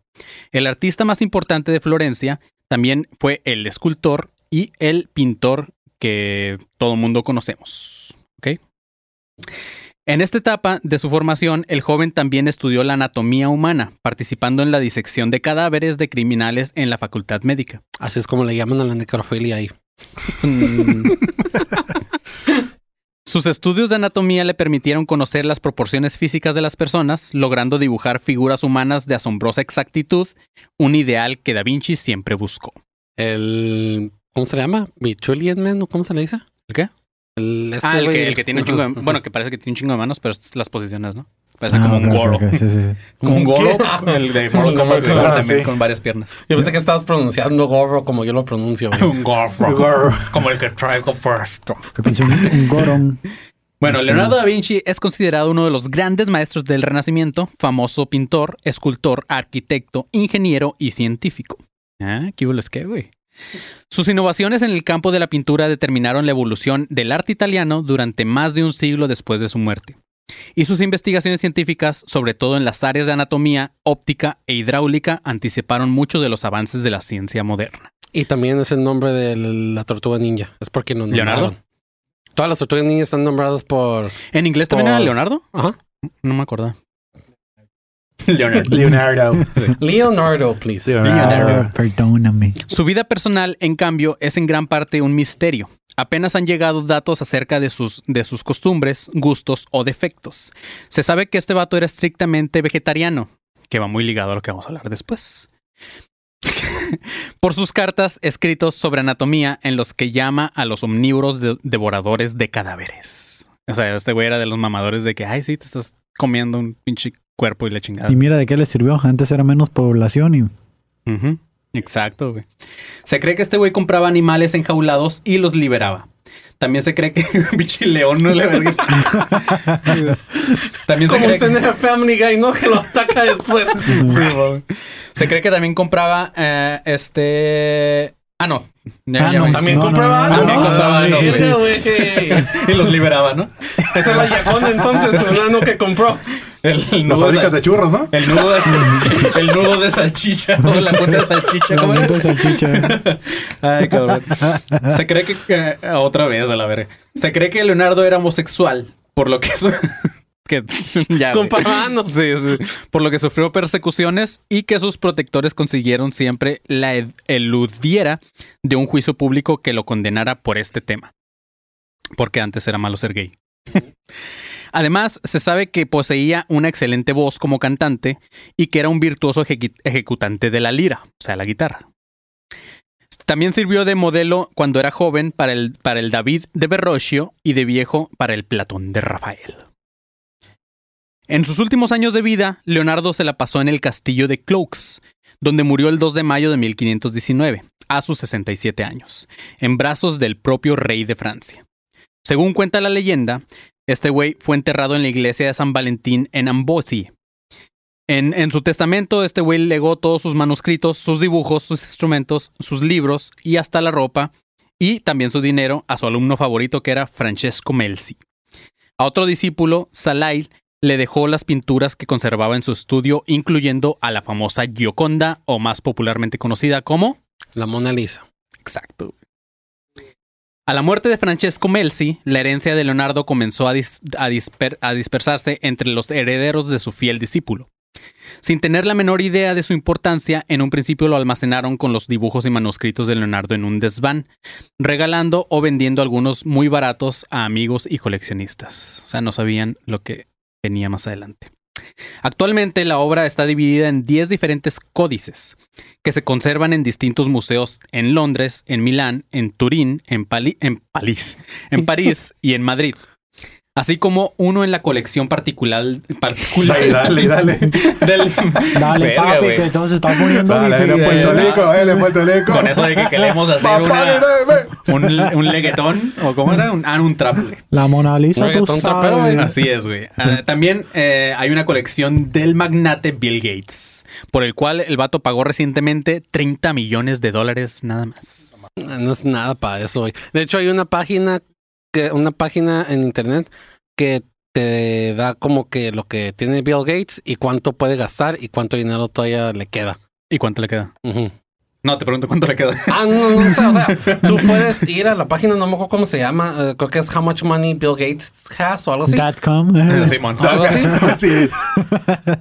El artista más importante de Florencia también fue el escultor y el pintor que todo mundo conocemos. ¿Ok? En esta etapa de su formación, el joven también estudió la anatomía humana, participando en la disección de cadáveres de criminales en la facultad médica. Así es como le llaman a la necrofilia ahí. Mm. Sus estudios de anatomía le permitieron conocer las proporciones físicas de las personas, logrando dibujar figuras humanas de asombrosa exactitud, un ideal que Da Vinci siempre buscó. El. ¿Cómo se le llama? Vitruvian Man, ¿o cómo se le dice? ¿El qué? El, este ah, el que, el que tiene un chingo de... Bueno, que parece que tiene un chingo de manos, pero es las posiciones, ¿no? Parece Ah, como un goro. sí, sí, sí. Como un ¿Un goro. El de Mortal Kombat, Ah, también sí. con varias piernas. Yo pensé que estabas pronunciando gorro como yo lo pronuncio. güey. Un gorro. Como el que traigo pensé un, Goron. Bueno. Leonardo da Vinci es considerado uno de los grandes maestros del Renacimiento, famoso pintor, escultor, arquitecto, ingeniero y científico. Ah, ¿qué hubo les qué, güey? Sus innovaciones en el campo de la pintura determinaron la evolución del arte italiano durante más de un siglo después de su muerte. Y sus investigaciones científicas, sobre todo en las áreas de anatomía, óptica e hidráulica, anticiparon mucho de los avances de la ciencia moderna. Y también es el nombre de la tortuga ninja. Es porque nos ¿Leonardo? Todas las tortugas ninjas están nombradas por. ¿En inglés también era Leonardo? Ajá. No me acordaba. Leonardo. Leonardo. Leonardo, please. Ah, perdóname. Su vida personal, en cambio, es en gran parte un misterio. Apenas han llegado datos acerca de sus, de sus costumbres, gustos o defectos. Se sabe que este vato era estrictamente vegetariano, que va muy ligado a lo que vamos a hablar después. Por sus cartas escritos sobre anatomía en los que llama a los omnívoros de- devoradores de cadáveres. O sea, este güey era de los mamadores de que, ay, sí, te estás comiendo un pinche cuerpo y la chingada. Y mira de qué le sirvió. Antes era menos población y Exacto, güey. Se cree que este güey compraba animales enjaulados y los liberaba. También se cree que pinche león no le verga. También se Como cree que, Family Guy, ¿no? Que lo ataca después. Sí, güey. se cree que también compraba eh, este. Ah, no. Ya- Ah, ya no, También no, compraba no, algo. no, ¿no? compraba algo, Sí, sí. güey. y los liberaba, ¿no? Esa es la yacón entonces, el nano que compró. El, el Las fábricas de churros, ¿no? el nudo de, el nudo de salchicha o la cuenta de salchicha. la venta de salchicha. Ay, cabrón. Se cree que, otra vez a la verga. Se cree que Leonardo era homosexual, por lo que eso que ya. Por lo que sufrió persecuciones y que sus protectores consiguieron siempre la eludiera de un juicio público que lo condenara por este tema. Porque antes era malo ser gay. Además, se sabe que poseía una excelente voz como cantante y que era un virtuoso ejecu- ejecutante de la lira, o sea, la guitarra. También sirvió de modelo cuando era joven para el, para el David de Verrocchio y de viejo para el Platón de Rafael. En sus últimos años de vida, Leonardo se la pasó en el castillo de Cloux, donde murió el 2 de mayo de 1519, a sus 67 años, en brazos del propio rey de Francia. Según cuenta la leyenda, este güey fue enterrado en la iglesia de San Valentín en Amboise. En, en su testamento, este güey legó todos sus manuscritos, sus dibujos, sus instrumentos, sus libros y hasta la ropa, y también su dinero a su alumno favorito que era Francesco Melzi. A otro discípulo, Salail, le dejó las pinturas que conservaba en su estudio, incluyendo a la famosa Gioconda, o más popularmente conocida como... La Mona Lisa. Exacto. A la muerte de Francesco Melzi, la herencia de Leonardo comenzó a, dis- a disper- a dispersarse entre los herederos de su fiel discípulo. Sin tener la menor idea de su importancia, en un principio lo almacenaron con los dibujos y manuscritos de Leonardo en un desván, regalando o vendiendo algunos muy baratos a amigos y coleccionistas. O sea, no sabían lo que venía más adelante. Actualmente la obra está dividida en 10 diferentes códices que se conservan en distintos museos en Londres, en Milán, en Turín, en, Pali- en París, en París y en Madrid. Así como uno en la colección particular, particular Dale, dale, dale. del Dale, Verga, papi, que todo se está poniendo Dale, difícil. en Puerto. Rico, él en Puerto Rico. con eso de que queremos hacer Papá, una, dime. un, un leguetón o cómo era un, ah, un trap. La Mona Lisa, tú trapero, sabes. güey. Así es, güey. Ah, también eh, hay una colección del magnate Bill Gates, por el cual el vato pagó recientemente 30 millones de dólares nada más. No es nada para eso, güey. De hecho, hay una página que, una página en internet que te da como que lo que tiene Bill Gates y cuánto puede gastar y cuánto dinero todavía le queda. ¿Y cuánto le queda? No, te pregunto cuánto le queda. Ah, no, no, o sea, o sea, tú puedes ir a la página, no me acuerdo cómo se llama, eh, creo que es How Much Money Bill Gates Has o algo así. Dot com. Simón. Algo así. Sí.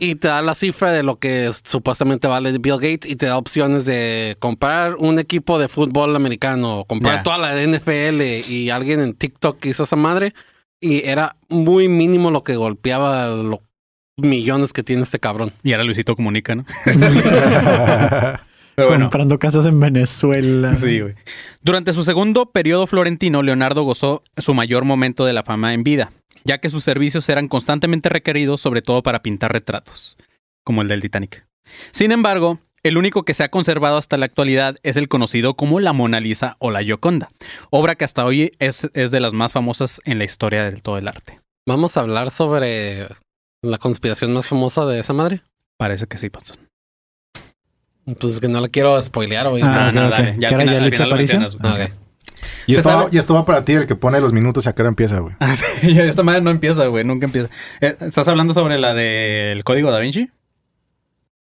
Y te da la cifra de lo que supuestamente vale Bill Gates y te da opciones de comprar un equipo de fútbol americano, comprar toda la NFL y alguien en TikTok hizo esa madre y era muy mínimo lo que golpeaba los millones que tiene este cabrón. Y ahora Luisito comunica, ¿no? Pero bueno. Comprando casas en Venezuela. Sí, güey. Durante su segundo periodo florentino, Leonardo gozó su mayor momento de la fama en vida, ya que sus servicios eran constantemente requeridos, sobre todo para pintar retratos, como el del Titanic. Sin embargo, el único que se ha conservado hasta la actualidad es el conocido como la Mona Lisa o la Gioconda, obra que hasta hoy es, es de las más famosas en la historia del todo el arte. Vamos a hablar sobre la conspiración más famosa de esa madre. Parece que sí, Panzón. Pues es que no la quiero spoilear, güey. Ah, No, no, ok, dale, ok. ya ¿Que al final- al final lo mencionas. Ah. Y esto, va, y esto va para ti, el que pone los minutos y a qué hora empieza, güey. Ah, sí, esta madre no empieza, güey, nunca empieza. Eh, ¿Estás hablando sobre la del código da Vinci?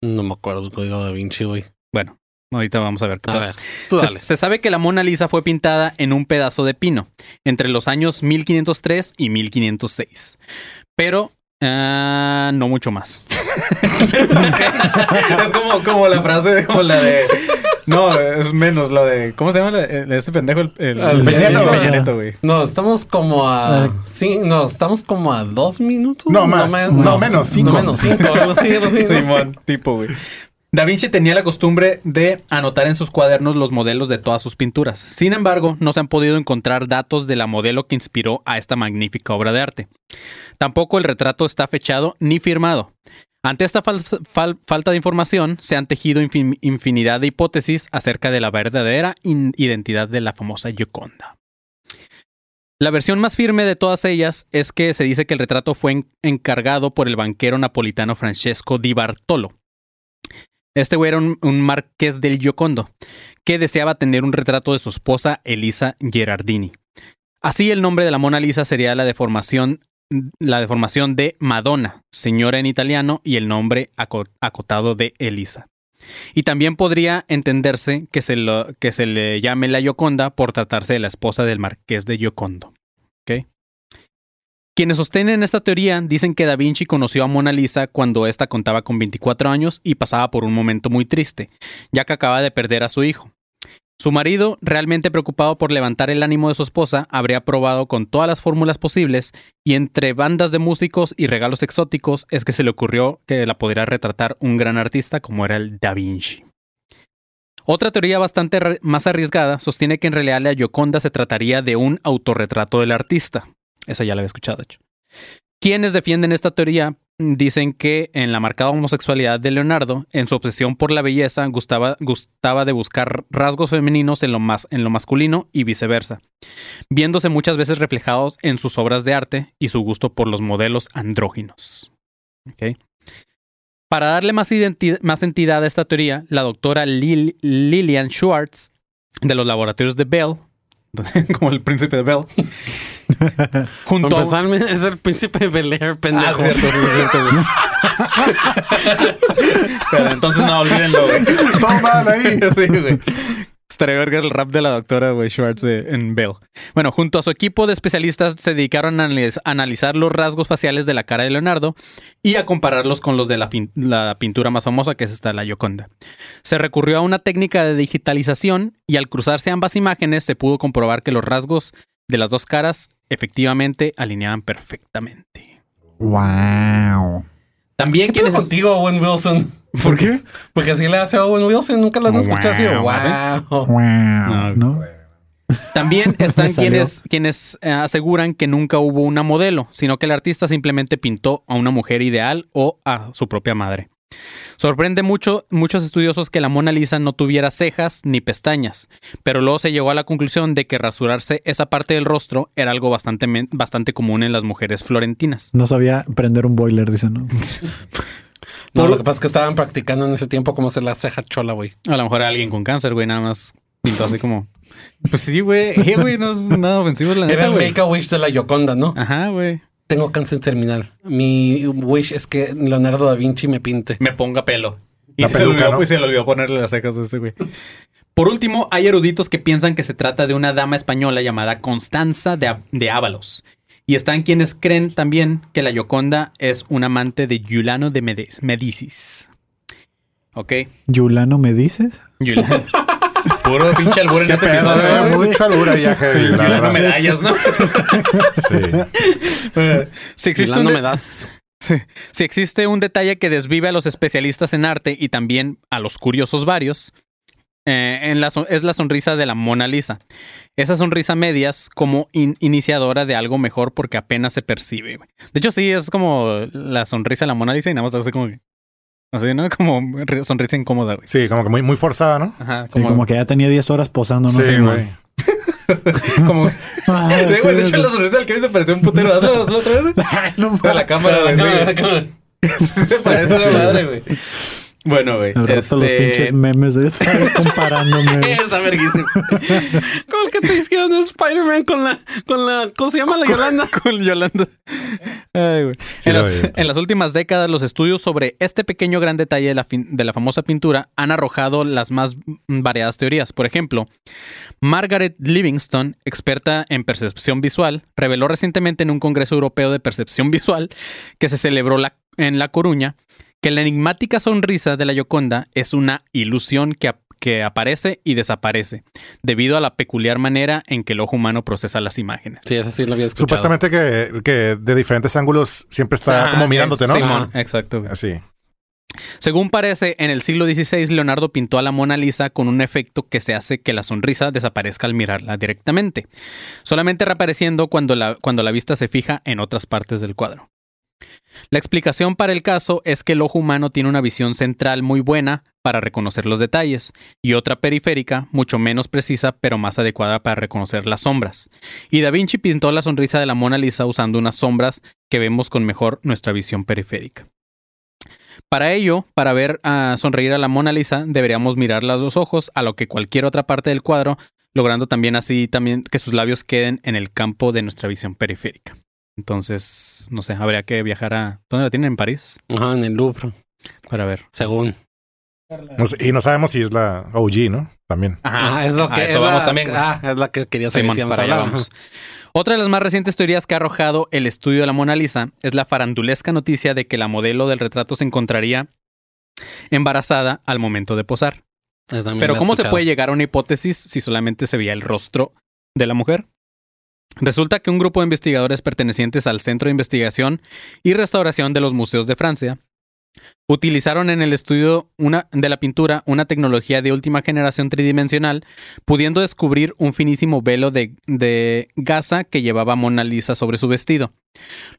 No me acuerdo el código da Vinci, güey. Bueno, ahorita vamos a ver qué A tal. ver, tú Se, dale. se sabe que la Mona Lisa fue pintada en un pedazo de pino entre los años 1503 y 1506. Pero ah, no mucho más. es como, como la frase de como la de. No, es menos la de. ¿Cómo se llama este pendejo? El, el, Nieto, güey. No, estamos como a. Ah. Sí, no, estamos como a dos minutos. No, más. No, menos, cinco. No, menos cinco. Simón, tipo, güey. Da Vinci tenía la costumbre de anotar en sus cuadernos los modelos de todas sus pinturas. Sin embargo, no se han podido encontrar datos de la modelo que inspiró a esta magnífica obra de arte. Tampoco el retrato está fechado ni firmado. Ante esta fal- fal- falta de información, se han tejido infin- infinidad de hipótesis acerca de la verdadera identidad de la famosa Gioconda. La versión más firme de todas ellas es que se dice que el retrato fue en- encargado por el banquero napolitano Francesco di Bartolo. Este güey era un, marqués del Giocondo, que deseaba tener un retrato de su esposa Elisa Gerardini. Así el nombre de la Mona Lisa sería la deformación, la deformación de Madonna, señora en italiano, y el nombre aco- acotado de Elisa. Y también podría entenderse que se, lo- que se le llame la Gioconda por tratarse de la esposa del marqués de Giocondo. ¿Ok? Quienes sostienen esta teoría dicen que Da Vinci conoció a Mona Lisa cuando ésta contaba con 24 años y pasaba por un momento muy triste, ya que acaba de perder a su hijo. Su marido, realmente preocupado por levantar el ánimo de su esposa, habría probado con todas las fórmulas posibles y entre bandas de músicos y regalos exóticos es que se le ocurrió que la podría retratar un gran artista como era el Da Vinci. Otra teoría bastante más arriesgada sostiene que en realidad la Gioconda se trataría de un autorretrato del artista. Esa ya la había escuchado, de hecho. Quienes defienden esta teoría dicen que en la marcada homosexualidad de Leonardo, en su obsesión por la belleza, gustaba, gustaba de buscar rasgos femeninos en lo, en lo masculino y viceversa, viéndose muchas veces reflejados en sus obras de arte y su gusto por los modelos andróginos. Ok. Para darle más, más entidad a esta teoría, la doctora Lil- Lillian Schwartz, de los laboratorios de Bell, como el príncipe de Bell, junto Para a, es el príncipe de Bel Air, pendejo. Ah, cierto, sí, cierto, güey. Pero entonces no olvídenlo, güey. Todo mal ahí. Sí, güey. Estaría verga el rap de la doctora, güey, Schwartz en Bell. Bueno, junto a su equipo de especialistas se dedicaron a analiz- a analizar los rasgos faciales de la cara de Leonardo y a compararlos con los de la, la pintura más famosa, que es esta, la Gioconda. Se recurrió a una técnica de digitalización y al cruzarse ambas imágenes se pudo comprobar que los rasgos de las dos caras efectivamente alineaban perfectamente. Wow. También ¿Qué pedo quienes... contigo, Owen Wilson? ¿Por qué? Porque así le hace a Owen Wilson, nunca lo han escuchado así. Wow, Wow. Wow. ¿No? También están quienes, quienes eh, aseguran que nunca hubo una modelo, sino que el artista simplemente pintó a una mujer ideal o a su propia madre. Sorprende mucho muchos estudiosos que la Mona Lisa no tuviera cejas ni pestañas, pero luego se llegó a la conclusión de que rasurarse esa parte del rostro era algo bastante, bastante común en las mujeres florentinas. No sabía prender un boiler, dicen, ¿no? No, lo que pasa es que estaban practicando en ese tiempo cómo hacer la ceja chola, güey. A lo mejor era alguien con cáncer, güey, nada más pintó así como... Pues sí, güey, eh, güey, no es nada ofensivo la Era neta, el güey. Make a Wish de la Yoconda, ¿no? Ajá, güey. Tengo cáncer terminal. Mi wish es que Leonardo da Vinci me pinte. me ponga pelo. Y La se, peluca, olvidó, ¿no? pues, se le olvidó ponerle las cejas a este güey. Por último, hay eruditos que piensan que se trata de una dama española llamada Constanza de, Ábalos. Y están quienes creen también que la Gioconda es un amante de Giuliano de Medicis. ¿Ok? ¿Yulano me dices? Giuliano. Puro pinche albur en este episodio. güey. Mucho la Giuliano verdad. medallas, ¿no? Sí. si existe un de- me das. Sí. Si existe un detalle que desvive a los especialistas en arte y también a los curiosos varios, eh, en la son- es la sonrisa de la Mona Lisa. Esa sonrisa medias como in- iniciadora de algo mejor porque apenas se percibe. güey. De hecho, sí, es como la sonrisa de la Mona Lisa y nada más así como... que- Así, ¿no? Como sonrisa incómoda, güey. Sí, como que muy, muy forzada, ¿no? Ajá, Sí, como... como que ya tenía 10 horas posando, no sí, sé. güey. como- Ah, Sí, güey, de sí, hecho, la sonrisa del Kevin se pareció un putero. Hazlo, hazlo otra vez, güey. no De la cámara, güey. sí. Se parece una madre, güey. Bueno, güey. Al rato los este- pinches memes de esta vez comparándome. Está verguísimo. Como el que te hicieron de Spider-Man con la, con la, ¿cómo se llama la Yolanda? Con Yolanda. Ay, güey. Sí, en, las, vi. en las últimas décadas, los estudios sobre este pequeño gran detalle de la, fin- de la famosa pintura han arrojado las más variadas teorías. Por ejemplo, Margaret Livingston, experta en percepción visual, reveló recientemente en un Congreso Europeo de Percepción Visual que se celebró la- en La Coruña que la enigmática sonrisa de la Gioconda es una ilusión que, ap- que aparece y desaparece, debido a la peculiar manera en que el ojo humano procesa las imágenes. Sí, sí lo había escuchado. Supuestamente que, que de diferentes ángulos siempre está Ah, como mirándote, ¿no? Simón, exacto. Así. Según parece, en el siglo XVI Leonardo pintó a la Mona Lisa con un efecto que se hace que la sonrisa desaparezca al mirarla directamente, solamente reapareciendo cuando la, cuando la vista se fija en otras partes del cuadro. La explicación para el caso es que el ojo humano tiene una visión central muy buena para reconocer los detalles y otra periférica mucho menos precisa pero más adecuada para reconocer las sombras. Y Da Vinci pintó la sonrisa de la Mona Lisa usando unas sombras que vemos con mejor nuestra visión periférica. Para ello, para ver a sonreír a la Mona Lisa, deberíamos mirar los dos ojos a lo que cualquier otra parte del cuadro, logrando también así también que sus labios queden en el campo de nuestra visión periférica. Entonces, no sé, habría que viajar a ¿dónde la tienen en París? Ajá, en el Louvre, Para ver. según. No sé- y no sabemos si es la OG, ¿no? También. Ah, es lo que a eso es vamos la- también. Ah, es la que quería saber Simón, para allá hablar. vamos. Otra de las más recientes teorías que ha arrojado el estudio de la Mona Lisa es la farandulesca noticia de que la modelo del retrato se encontraría embarazada al momento de posar. Ajá. Pero ¿cómo se puede llegar a una hipótesis si solamente se veía el rostro de la mujer? Resulta que un grupo de investigadores pertenecientes al Centro de Investigación y Restauración de los Museos de Francia Utilizaron en el estudio de la pintura una tecnología de última generación tridimensional, pudiendo descubrir un finísimo velo de gasa que llevaba Mona Lisa sobre su vestido.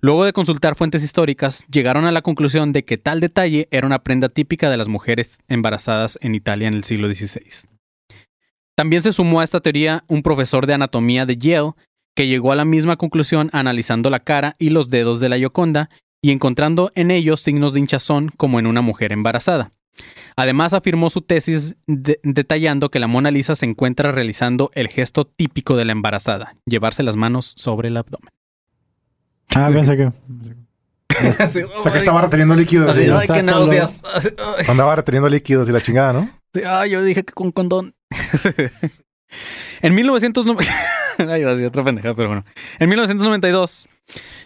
Luego de consultar fuentes históricas, llegaron a la conclusión de que tal detalle era una prenda típica de las mujeres embarazadas en Italia en el siglo XVI. También se sumó a esta teoría un profesor de anatomía de Yale, que llegó a la misma conclusión analizando la cara y los dedos de la Gioconda y encontrando en ellos signos de hinchazón como en una mujer embarazada. Además afirmó su tesis de- detallando que la Mona Lisa se encuentra realizando el gesto típico de la embarazada, llevarse las manos sobre el abdomen. Ah, pensé que. O sea que estaba reteniendo líquidos. Así, sí. Así, ay. Andaba reteniendo líquidos y la chingada, ¿no? Sí, Ay, yo dije que con condón. en 1990... Pero bueno. En 1992,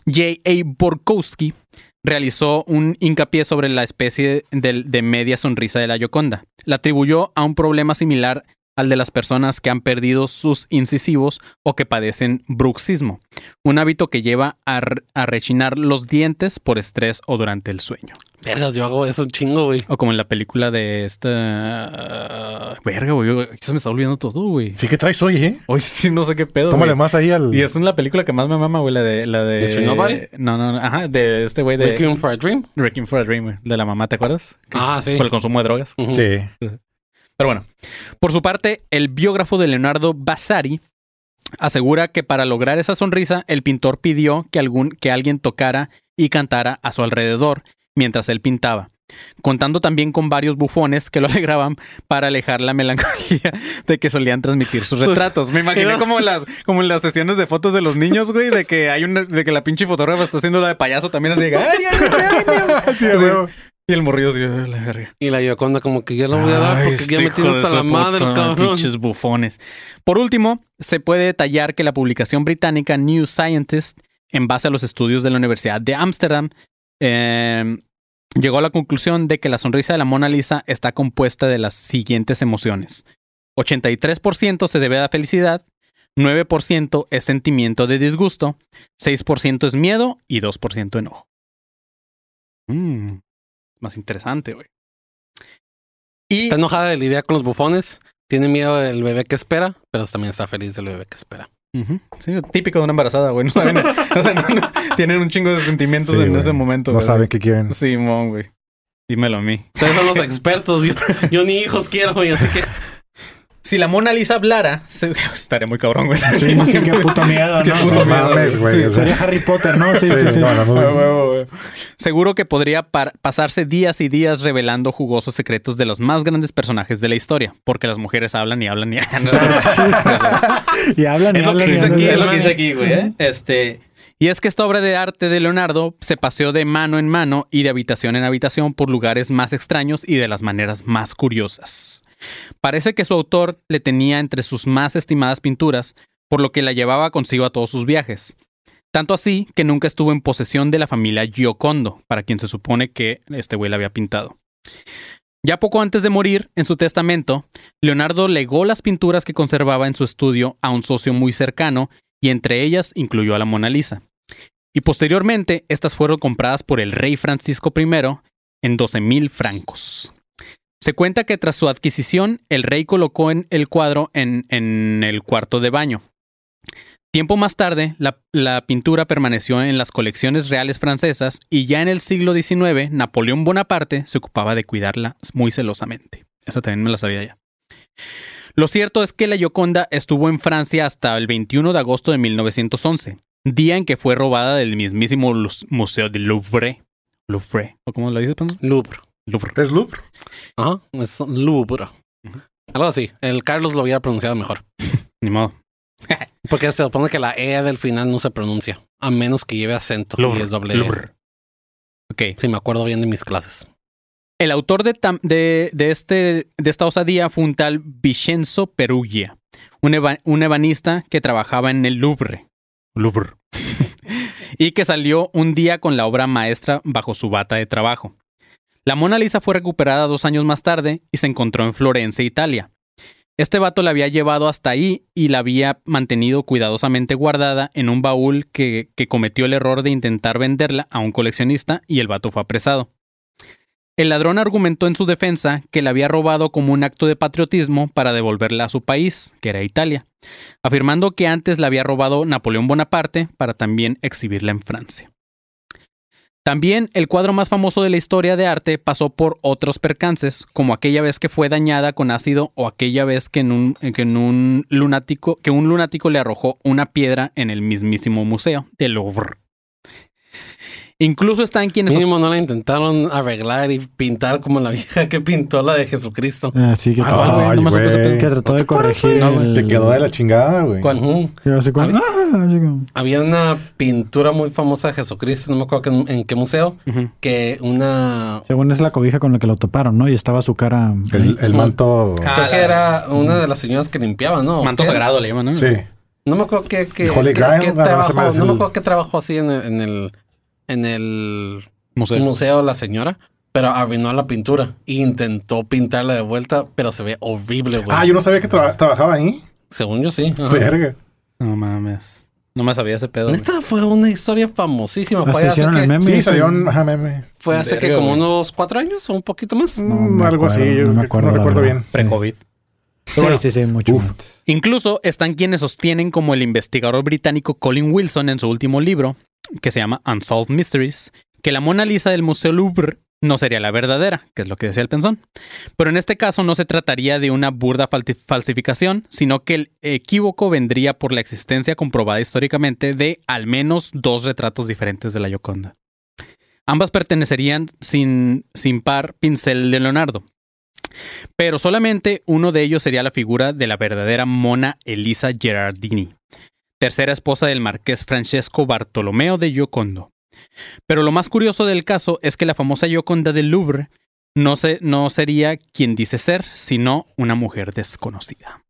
J.A. Borkowski realizó un hincapié sobre la especie de, de media sonrisa de la Gioconda. La atribuyó a un problema similar al de las personas que han perdido sus incisivos o que padecen bruxismo, un hábito que lleva a, rechinar los dientes por estrés o durante el sueño. Vergas, yo hago eso un chingo, güey. O como en la película de esta. Verga, güey. yo- Se me está olvidando todo, güey. Sí que traes hoy, ¿eh? Hoy sí no sé qué pedo. Tómale güey. más ahí al... Y es la película que más me mama, güey. La de. La de ¿Mr. Nobody? No, no, no. Ajá, de este güey de. Requiem for a Dream. Wrecking for a Dream, güey. De la mamá, ¿te acuerdas? Ah, sí. Por el consumo de drogas. Sí. Pero bueno, por su parte, el biógrafo de Leonardo Vasari asegura que para lograr esa sonrisa, el pintor pidió que, algún, que alguien tocara y cantara a su alrededor mientras él pintaba, contando también con varios bufones que lo alegraban para alejar la melancolía de que solían transmitir sus retratos. Me imaginé como las, como en las sesiones de fotos de los niños, güey, de que hay una, de que la pinche fotógrafa está haciendo la de payaso también así de "Ay, ay, ay, ay, ay". Sí, a huevo. Y el morrillo así, "Ay, la verga". Y la Gioconda como que ya lo voy a dar porque ya me tiene hasta la madre, cabrón. Pinches bufones. Por último, se puede detallar que la publicación británica New Scientist, en base a los estudios de la Universidad de Ámsterdam, eh, llegó a la conclusión de que la sonrisa de la Mona Lisa está compuesta de las siguientes emociones. 83% se debe a felicidad, 9% es sentimiento de disgusto, 6% es miedo y 2% enojo. Mm, más interesante, güey. Y Está enojada de la idea con los bufones. Tiene miedo del bebé que espera, pero también está feliz del bebé que espera. Sí, típico de una embarazada, güey. No saben, o sea, no- no- tienen un chingo de sentimientos Sí, en güey. ese momento. No güey. saben qué quieren. Sí, mon, güey. Dímelo a mí. Ustedes son los expertos. Yo, yo ni hijos quiero, güey. Así que Si la Mona Lisa hablara, se... estaría muy cabrón, güey. Sí, sí, qué puto miedo, Qué ¿no? puto No miedo, mames, güey. Sí, o sea, sería Harry Potter, ¿no? Sí, sí, sí, sí. no, no, no. Huevo, güey. Seguro que podría par- pasarse días y días revelando jugosos secretos de los más grandes personajes de la historia, porque las mujeres hablan y hablan y hablan. Y hablan y Es lo que hablan. y dice hablan. aquí, es lo que dice aquí, güey. ¿eh? Este. Y es que esta obra de arte de Leonardo se paseó de mano en mano y de habitación en habitación por lugares más extraños y de las maneras más curiosas. Parece que su autor le tenía entre sus más estimadas pinturas, por lo que la llevaba consigo a todos sus viajes. Tanto así que nunca estuvo en posesión de la familia Giocondo, para quien se supone que este güey la había pintado. Ya poco antes de morir, en su testamento, Leonardo legó las pinturas que conservaba en su estudio a un socio muy cercano y entre ellas incluyó a la Mona Lisa. Y posteriormente, estas fueron compradas por el rey Francisco I en 12 mil francos. Se cuenta que tras su adquisición, el rey colocó en el cuadro en, el cuarto de baño. Tiempo más tarde, la, pintura permaneció en las colecciones reales francesas y ya en el siglo XIX, Napoleón Bonaparte se ocupaba de cuidarla muy celosamente. Esa también me la sabía ya. Lo cierto es que la Gioconda estuvo en Francia hasta el 21 de agosto de 1911, día en que fue robada del mismísimo Museo del Louvre. Louvre, ¿o cómo lo dices, Panzo? Louvre. Louvre. ¿Es Louvre? Ajá. Es Louvre. Algo así. El Carlos lo hubiera pronunciado mejor. Ni modo. Porque se supone que la E del final no se pronuncia. A menos que lleve acento. y es doble E. Louvre. Ok. Sí, me acuerdo bien de mis clases. El autor de, tam- de, de este, de esta osadía fue un tal Vincenzo Perugia, un ebanista que trabajaba en el Louvre. Louvre. y que salió un día con la obra maestra bajo su bata de trabajo. La Mona Lisa fue recuperada dos años más tarde y se encontró en Florencia, Italia. Este vato la había llevado hasta ahí y la había mantenido cuidadosamente guardada en un baúl que, cometió el error de intentar venderla a un coleccionista y el vato fue apresado. El ladrón argumentó en su defensa que la había robado como un acto de patriotismo para devolverla a su país, que era Italia, afirmando que antes la había robado Napoleón Bonaparte para también exhibirla en Francia. También el cuadro más famoso de la historia de arte pasó por otros percances, como aquella vez que fue dañada con ácido o aquella vez que, en un, que en un lunático, que un lunático le arrojó una piedra en el mismísimo museo del Louvre. Incluso están quienes... Mínimo no la intentaron arreglar y pintar como la vieja que pintó la de Jesucristo. Ah, sí, que Ay, trató, que trató de corregir. No, el- Te quedó de la chingada, güey. ¿Cuál? Así Había- "Ah", así como- Había una pintura muy famosa de Jesucristo, no me acuerdo que- en, qué museo, que una... Según es la cobija con la que lo toparon, ¿no? Y estaba su cara. El, el manto. Ah, creo que era una de las señoras que limpiaba, ¿no? Manto sagrado le llaman, ¿no? Sí. No me acuerdo qué, qué, Holy qué- Grail, qué ah, no, trabajo, no me acuerdo qué trabajó así en el, en el, en el Museo. museo la señora, pero arruinó la pintura e intentó pintarla de vuelta, pero se ve horrible, güey. Ah, yo no sabía que tra- trabajaba ahí. Según yo sí. ajá. Verga. No mames. No me sabía ese pedo. Neta fue una historia famosísima. Fue hace, que, meme. Sí, salió un ajá, meme. fue hace que como güey. unos cuatro años o un poquito más. No Mm, me algo así, yo no me acuerdo, no recuerdo bien. Pre-COVID. Sí, Bueno, sí, sí, mucho uf. Incluso están quienes sostienen como el investigador británico Colin Wilson en su último libro, que se llama Unsolved Mysteries, que la Mona Lisa del Museo Louvre no sería la verdadera, que es lo que decía el penzón. Pero en este caso no se trataría de una burda falsificación, sino que el equívoco vendría por la existencia comprobada históricamente de al menos dos retratos diferentes de la Gioconda. Ambas pertenecerían sin, sin par pincel de Leonardo. Pero solamente uno de ellos sería la figura de la verdadera Mona Elisa Gerardini, tercera esposa del marqués Francesco Bartolomeo de Giocondo. Pero lo más curioso del caso es que la famosa Gioconda del Louvre no, se, no sería quien dice ser, sino una mujer desconocida.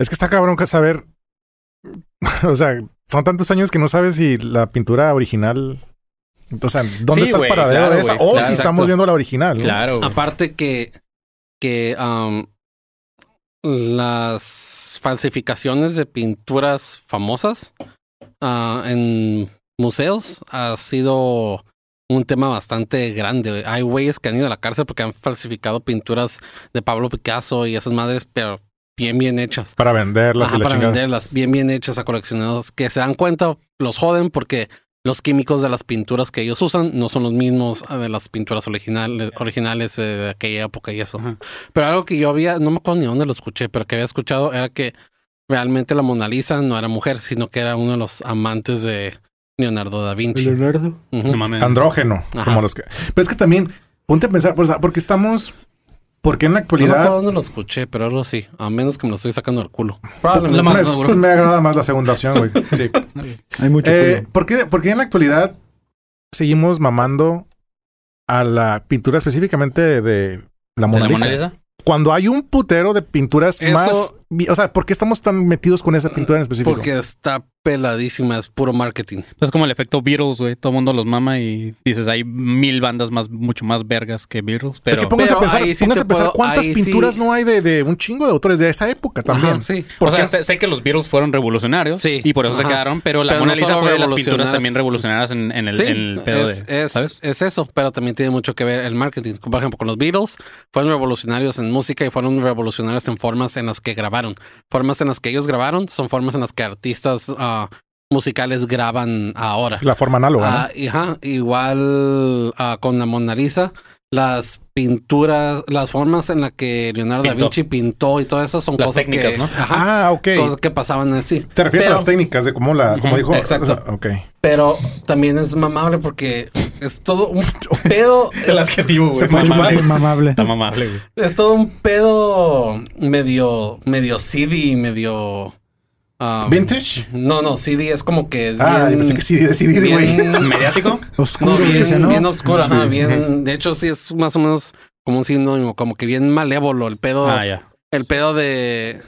Es que está cabrón que saber. o sea, son tantos años que no sabes si la pintura original. O sea, ¿dónde Sí, está el paradero claro, de esa? o claro, si estamos viendo la original. ¿no? Claro. Aparte que, que am, las falsificaciones de pinturas famosas ah, en museos ha sido un tema bastante grande. Hay güeyes que han ido a la cárcel porque han falsificado pinturas de Pablo Picasso y esas madres, pero bien, bien hechas. Para venderlas Ajá, y la para chingada. venderlas, bien, bien hechas a coleccionados que se dan cuenta, los joden porque los químicos de las pinturas que ellos usan no son los mismos ah, de las pinturas originales, originales eh, de aquella época y eso. Ajá. Pero algo que yo había, no me acuerdo ni dónde lo escuché, pero que había escuchado era que realmente la Mona Lisa no era mujer, sino que era uno de los amantes de Leonardo da Vinci. Leonardo. Ujú. No mames. Andrógeno. Ajá. Como los que. Pero es que también, ponte a pensar, pues, porque estamos. Porque en la No me actualidad. dónde lo escuché, pero algo sí. A menos que me lo estoy sacando del culo. Probablemente. Lo más me, me agrada más la segunda opción, güey. Sí. Hay mucho Eh, culo. ¿por, qué, por qué en la actualidad seguimos mamando a la pintura específicamente de, de la ¿De Mona, la Lisa? Mona Lisa? Cuando hay un putero de pinturas Eso- más... O sea, ¿por qué estamos tan metidos con esa pintura en específico? Porque está peladísima, es puro marketing. Es como el efecto Beatles, güey. Todo el mundo los mama y dices, hay mil bandas más, mucho más vergas que Beatles, pero... es que póngase pero a pensar, sí a pensar puedo- cuántas pinturas sí. no hay de, de un chingo de autores de esa época también. Ajá, sí. ¿Por o sea, sé, sé que los Beatles fueron revolucionarios Sí. y por eso se Ajá. quedaron, pero la Pero Mona no Lisa fue de las pinturas también revolucionarias en, en el, Sí, en el pedo es, de... es- ¿Sabes? es eso, pero también tiene mucho que ver el marketing. Por ejemplo, con los Beatles, fueron revolucionarios en música y fueron revolucionarios en formas en las que grabaron. Formas en las que ellos grabaron son formas en las que artistas ah, musicales graban ahora. La forma análoga, ¿no? Ah, y, igual ah, con la Mona Lisa, las pinturas, las formas en las que Leonardo da. Vinci pintó y todo eso son Las cosas técnicas, que, ¿no? ajá, Ah, ok. cosas que pasaban así. Te refieres Pero- a las técnicas de cómo la... Como dijo... exacto. o sea, ok. Pero también es mamable porque es todo un pedo. es, adjetivo, güey. Mamable. Mamable. Está mamable, güey. es todo un pedo medio, medio CD, medio. Um, ¿Vintage? No, no, CD es como que es Ah, yo bien. pensé que CD, bien- ¿Mediático? Oscuro, No, bien, bien oscuro, ajá, bien. De hecho, sí es más o menos como un sinónimo, como que bien malévolo el pedo. Ah, ya. el pedo de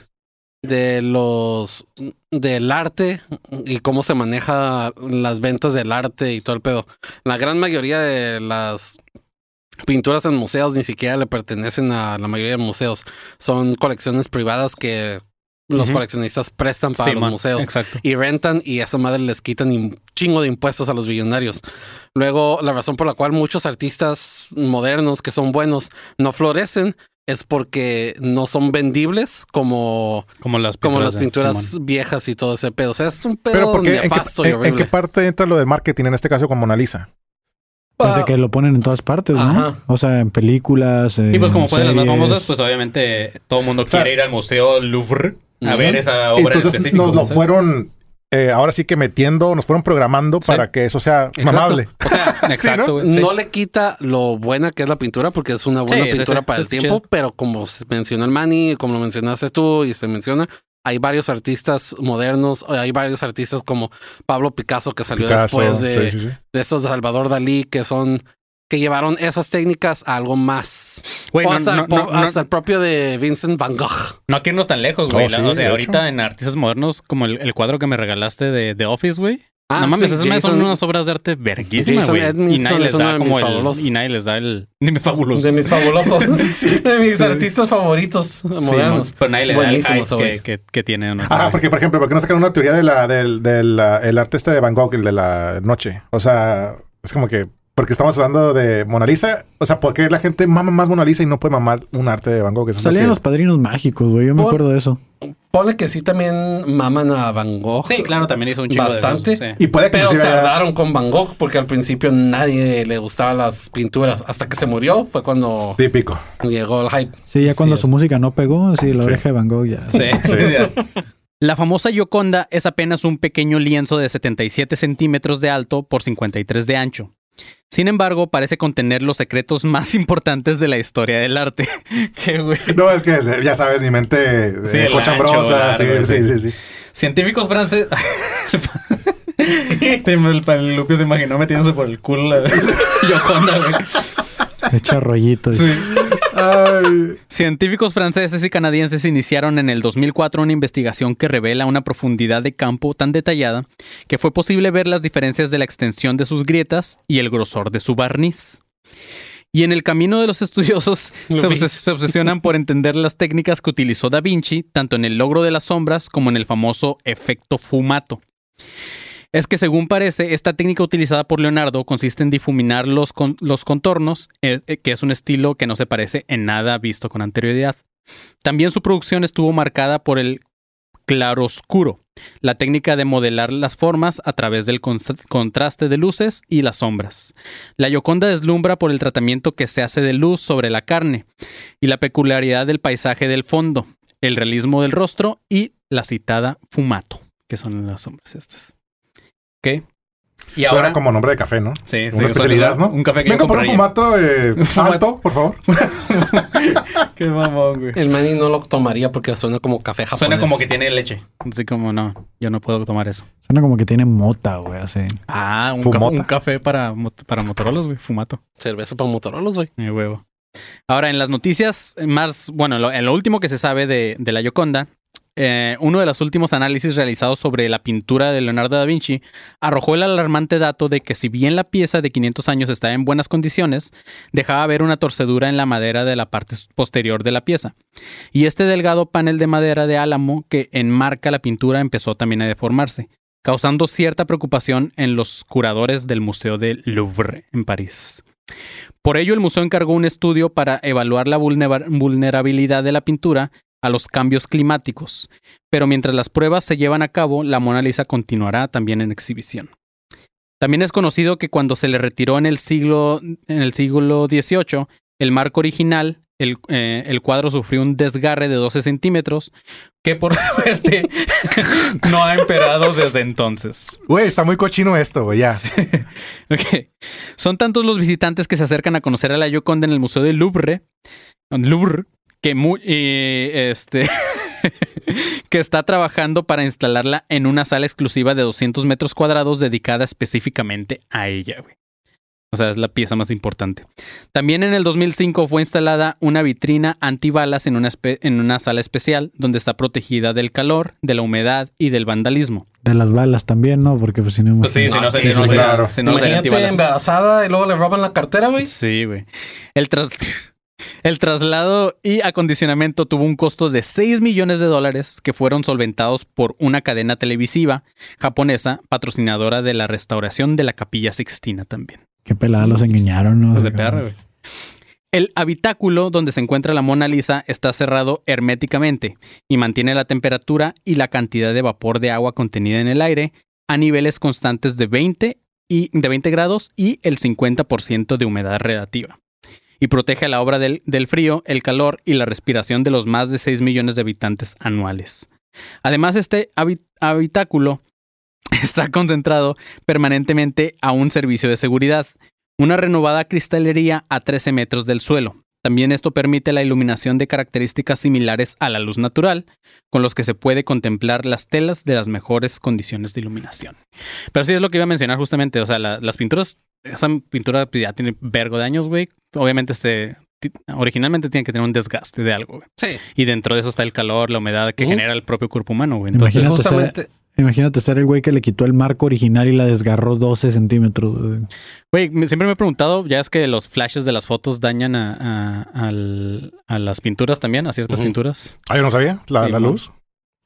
de los del arte y cómo se maneja las ventas del arte y todo el pedo. La gran mayoría de las pinturas en museos ni siquiera le pertenecen a la mayoría de museos. Son colecciones privadas que los coleccionistas prestan para Sí, los man, museos Exacto. y rentan y a esa madre les quitan un chingo de impuestos a los billonarios. Luego, la razón por la cual muchos artistas modernos que son buenos no florecen es porque no son vendibles como, Como las como pinturas. las de pinturas viejas y todo ese pedo. O sea, es un pedo Pero porque en qué, en- en qué parte entra lo del marketing, en este caso con Mona Lisa? Pues de Ah, que lo ponen en todas partes, ¿no? Ajá. O sea, en películas. Y pues como en fue de las más famosas, pues obviamente todo el mundo O sea, quiere ir al Museo Louvre a ver esa obra en Entonces específico. nos lo fueron, eh, ahora sí que metiendo, nos fueron programando Sí. para que eso sea Exacto. mamable. O sea, exacto, sí. No le quita lo buena que es la pintura porque es una buena pintura sí, para sí, el tiempo, chido. pero como menciona el Manny, como lo mencionaste tú y se menciona, hay varios artistas modernos, hay varios artistas como Pablo Picasso que salió Picasso, después de, sí, sí, sí. de esos de Salvador Dalí que son que llevaron esas técnicas a algo más. Güey, o no, hasta, no, el po- no, no, hasta el propio de Vincent Van Gogh. no hay que irnos tan lejos, güey. Oh, sí, o sea, ahorita hecho. en artistas modernos, como el, el cuadro que me regalaste de, de Office, güey. Ah, no mames, sí, esas son unas obras de arte verguísimas, güey. Y nadie les da como el... fabulosos. Y nadie les da el... De mis fabulosos. De mis fabulosos. de mis Sí. artistas favoritos Sí, modernos. pero nadie le da el que, güey. que, que tiene. ¿no? Ajá, porque por ejemplo, ¿por qué no sacaron una teoría de la, del, del ah, el arte este de Van Gogh, el de la noche? O sea, es como que, porque estamos hablando de Mona Lisa, o sea, ¿por qué la gente mama más Mona Lisa y no puede mamar un arte de Van Gogh? Eso Salían que- los padrinos mágicos, güey. Yo me acuerdo de eso. Pone que sí también maman a Van Gogh. Sí, claro, también hizo un chingo Bastante. de cosas, sí. Y puede que Pero inclusive tardaron con Van Gogh porque al principio nadie le gustaban las pinturas. Hasta que se murió fue cuando Típico. llegó el hype. Sí, ya cuando Sí. su música no pegó, sí, la Sí. oreja de Van Gogh ya. Sí, sí. La famosa Gioconda es apenas un pequeño lienzo de 77 centímetros de alto por 53 de ancho. Sin embargo, parece contener los secretos más importantes de la historia del arte. Qué güey. No, es que ya sabes, mi mente eh, Sí, el cochambrosa. sí, sí, sí. sí, sí. Científicos franceses. el, Lupio se imaginó metiéndose por el culo la Gioconda, güey. Echa rollitos. Ay, Científicos franceses y canadienses iniciaron en el 2004 una investigación que revela una profundidad de campo tan detallada que fue posible ver las diferencias de la extensión de sus grietas y el grosor de su barniz. Y en el camino de los estudiosos Lo se, vi. obses- se obsesionan por entender las técnicas que utilizó Da Vinci, tanto en el logro de las sombras como en el famoso efecto fumato. Es que según parece, esta técnica utilizada por Leonardo consiste en difuminar los, los contornos, eh, eh, que es un estilo que no se parece en nada visto con anterioridad. También su producción estuvo marcada por el claroscuro, la técnica de modelar las formas a través del contraste de luces y las sombras. La Gioconda deslumbra por el tratamiento que se hace de luz sobre la carne y la peculiaridad del paisaje del fondo, el realismo del rostro y la citada fumato, que son las sombras estas. ¿Ok? Y Suena ahora como nombre de café, ¿no? Sí, sí, Una especialidad, ¿no? Un café que Vengo yo por un compraría. fumato eh, Fumato. alto, por favor. Qué mamón, güey. El Manny no lo tomaría porque suena como café japonés. Suena como que tiene leche. Así como no, yo no puedo tomar eso. Suena como que tiene mota, güey, así. Ah, un, café, un café para, para Motorolas, güey. Fumato. Cerveza para Motorola, güey. Mi huevo. Ahora, en las noticias más, bueno, lo- en lo último que se sabe de, de la Gioconda, eh, uno de los últimos análisis realizados sobre la pintura de Leonardo da Vinci arrojó el alarmante dato de que si bien la pieza de 500 años está en buenas condiciones, dejaba ver una torcedura en la madera de la parte posterior de la pieza. Y este delgado panel de madera de álamo que enmarca la pintura empezó también a deformarse, causando cierta preocupación en los curadores del Museo del Louvre en París. Por ello, el museo encargó un estudio para evaluar la vulnera- vulnerabilidad de la pintura a los cambios climáticos. Pero mientras las pruebas se llevan a cabo, la Mona Lisa continuará también en exhibición. También es conocido que cuando se le retiró en el siglo, en el siglo XVIII el marco original, el, eh, el cuadro sufrió un desgarre de 12 centímetros, que por suerte no ha empeorado desde entonces. Güey, está muy cochino esto, güey, ya. Son tantos los visitantes que se acercan a conocer a la Gioconda en el Museo del Louvre, Louvre que, mu- eh, este, que está trabajando para instalarla en una sala exclusiva de 200 metros cuadrados dedicada específicamente a ella. güey. O sea, es la pieza más importante. También en el 2005 fue instalada una vitrina antibalas en una, en una sala especial donde está protegida del calor, de la humedad y del vandalismo. De las balas también, ¿no? Porque pues si no... Pues sí, si no, sí, se- si no sí, se- claro. si no se embarazada y luego le roban la cartera, güey. Sí, güey. El tras... El traslado y acondicionamiento tuvo un costo de 6 millones de dólares que fueron solventados por una cadena televisiva japonesa patrocinadora de la restauración de la capilla Sixtina también. Qué pelada los engañaron, ¿no? Los de perra. El habitáculo donde se encuentra la Mona Lisa está cerrado herméticamente y mantiene la temperatura y la cantidad de vapor de agua contenida en el aire a niveles constantes de 20 y de 20 grados y el 50% de humedad relativa. Y protege a la obra del, del frío, el calor y la respiración de los más de 6 millones de habitantes anuales. Además, este habi- habitáculo está concentrado permanentemente a un servicio de seguridad, una renovada cristalería a 13 metros del suelo. También esto permite la iluminación de características similares a la luz natural, con los que se puede contemplar las telas de las mejores condiciones de iluminación. Pero sí es lo que iba a mencionar justamente, o sea, la- las pinturas, esa pintura pues, ya tiene vergo de años, güey. Obviamente este originalmente tiene que tener un desgaste de algo, güey. Sí. Y dentro de eso está el calor, la humedad que genera el propio cuerpo humano, güey. Entonces, Imagínate ser, Justamente, imagínate ser el güey que le quitó el marco original y la desgarró 12 centímetros. Güey, siempre me he preguntado, ya es que los flashes de las fotos dañan a, a- al- a las pinturas también, a ciertas Ujú. pinturas. Ah, yo no sabía. La, Sí, la luz.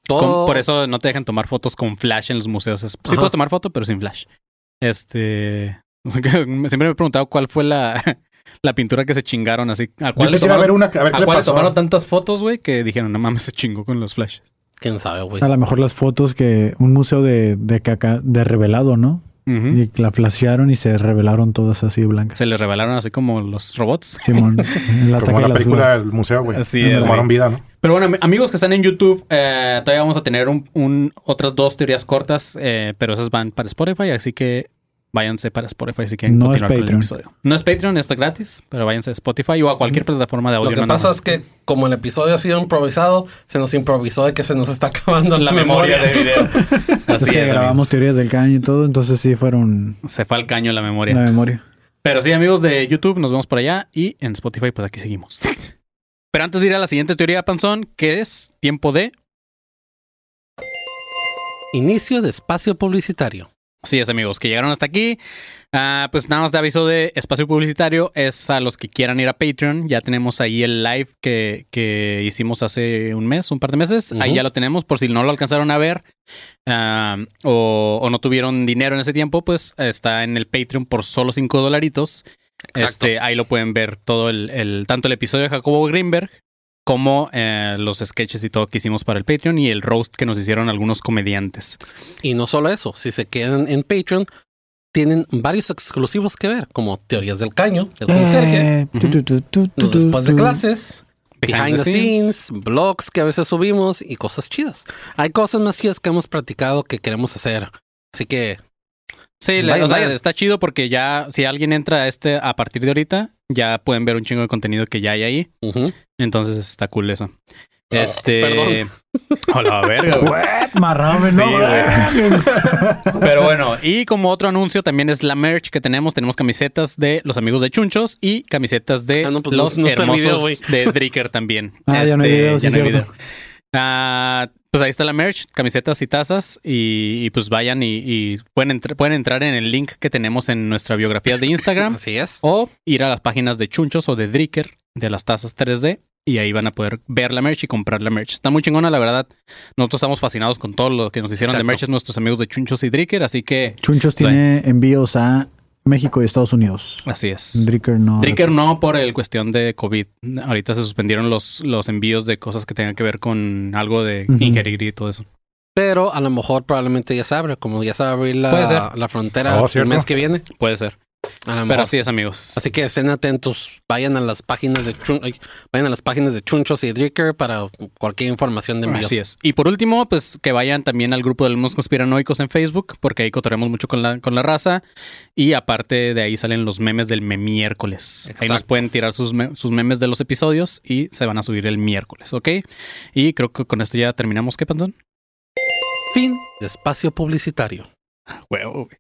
todo. Con- por eso no te dejan tomar fotos con flash en los museos. Sí Ajá. puedes tomar foto, pero sin flash. Este. O sea que me- siempre me he preguntado cuál fue la, la pintura que se chingaron así. ¿A Yo cuál le quisiera ver tomaron, una, a ver a cuál le tomaron tantas fotos, güey, que dijeron, no mames, se chingó con los flashes. Quién sabe, güey. A lo mejor las fotos que un museo de, de caca de revelado, ¿no? Y la flashearon y se revelaron todas así blancas. Se le revelaron así como los robots. Simón, Como la película del museo, güey. Así Le es, tomaron vida, ¿no? Pero bueno, am- amigos que están en YouTube, eh, todavía vamos a tener un, un- otras dos teorías cortas, eh, pero esas van para Spotify, así que váyanse para Spotify si quieren No es continuar con el Patreon. episodio. No es Patreon, está gratis, pero váyanse a Spotify o a cualquier plataforma de audio. Lo que no pasa es que como el episodio ha sido improvisado, se nos improvisó de que se nos está acabando la memoria de video. Es Así que es, grabamos teorías del caño y todo, entonces sí fueron. Se fue al caño la memoria. la memoria. Pero sí, amigos de YouTube, nos vemos por allá y en Spotify, pues aquí seguimos. Pero antes de ir a la siguiente teoría, Panzón, que es tiempo de Inicio de espacio publicitario. Así es, amigos, que llegaron hasta aquí. Ah, pues nada más de aviso de espacio publicitario es a los que quieran ir a Patreon. Ya tenemos ahí el live que, que hicimos hace un mes, un par de meses. Ahí ya lo tenemos. Por si no lo alcanzaron a ver ah, o, o no tuvieron dinero en ese tiempo, pues está en el Patreon por solo 5 dolaritos. Este, ahí lo pueden ver todo el, el- tanto el episodio de Jacobo Greenberg como eh, los sketches y todo que hicimos para el Patreon y el roast que nos hicieron algunos comediantes. Y no solo eso, si se quedan en Patreon, tienen varios exclusivos que ver, como teorías del caño, conserje, Eh, los tu, después de clases, behind, the scenes, blogs que a veces subimos y cosas chidas. Hay cosas más chidas que hemos practicado que queremos hacer. Así que Sí, o sea, está chido porque ya, si alguien entra a este a partir de ahorita, ya pueden ver un chingo de contenido que ya hay ahí. Entonces está cool eso. Ah, Este. perdón. A la verga, güey. What? Marrame, Sí, no, güey. Pero bueno, y como otro anuncio también es la merch que tenemos. Tenemos camisetas de los amigos de Chunchos y camisetas de Ah, no, pues los no- no hermosos video, de Dricker también. Ah, ya no hay Este, video, sí, ya no hay video. Ah, pues ahí está la merch, camisetas y tazas. Y, y pues vayan y, y pueden, entr- pueden entrar en el link que tenemos en nuestra biografía de Instagram así es. o ir a las páginas de Chunchos o de Dricker de las tazas 3D y ahí van a poder ver la merch y comprar la merch. Está muy chingona, la verdad. Nosotros estamos fascinados con todo lo que nos hicieron de merch nuestros amigos de Chunchos y Dricker, así que Chunchos tiene envíos a México y Estados Unidos. así es. Dricker no. Dricker no por el cuestión de COVID. Ahorita se suspendieron los, los envíos de cosas que tengan que ver con algo de Ujú. ingerir y todo eso. Pero a lo mejor probablemente ya se abre, como ya se va a abrir la, la frontera Oh, el mes que viene. Puede ser. Pero así es, amigos. Así que estén atentos, vayan a las páginas de Chun- ay, vayan a las páginas de Chunchos y Dricker para cualquier información de envíos. Así es. Y por último, pues que vayan también al grupo de alumnos conspiranoicos en Facebook, porque ahí cotorremos mucho con la, con la raza. Y aparte de ahí salen los memes del miércoles. Ahí nos pueden tirar sus, me- sus memes de los episodios y se van a subir el miércoles, ¿ok? Y creo que con esto ya terminamos. ¿Qué, Pantón? Fin de espacio publicitario. Huevo, güey.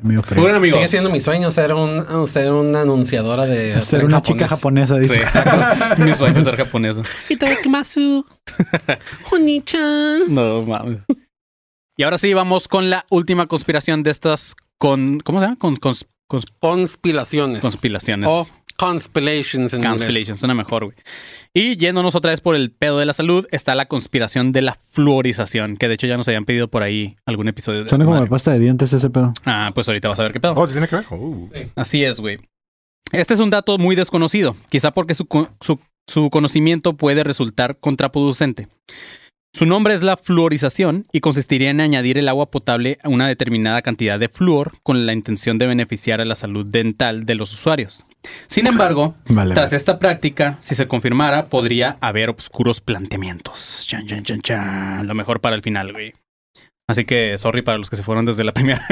Amigos. Sigue siendo mi sueño ser un ser una anunciadora de Ser una chica japonesa, Sí, dice. exacto. Mi sueño es ser japonés. Itadakimasu. Oni-chan. No mames. Y ahora sí, vamos con la última conspiración de estas con. ¿Cómo se llama? Con, cons- cons- Conspiraciones. conspiraciones. o Constellations en inglés. Constellation, suena mejor, güey. Y yéndonos otra vez por el pedo de la salud, está la conspiración de la fluorización, que de hecho ya nos habían pedido por ahí algún episodio de Suena esta como madre. pasta de dientes ese pedo. Ah, pues ahorita vas a ver qué pedo. Oh, ¿sí tiene que ver? Uh. Así es, güey. Este es un dato muy desconocido, quizá porque su, su- su conocimiento puede resultar contraproducente. Su nombre es la fluorización y consistiría en añadir el agua potable a una determinada cantidad de flúor con la intención de beneficiar a la salud dental de los usuarios. Sin embargo, Vale. tras esta práctica, si se confirmara, podría haber oscuros planteamientos. Chan, chan, chan, chan. Lo mejor para el final, güey. Así que, sorry para los que se fueron desde la primera.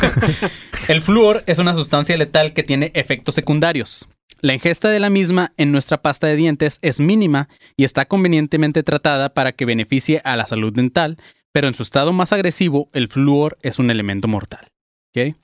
el flúor es una sustancia letal que tiene efectos secundarios. La ingesta de la misma en nuestra pasta de dientes es mínima y está convenientemente tratada para que beneficie a la salud dental, pero en su estado más agresivo, el flúor es un elemento mortal. ¿Ok?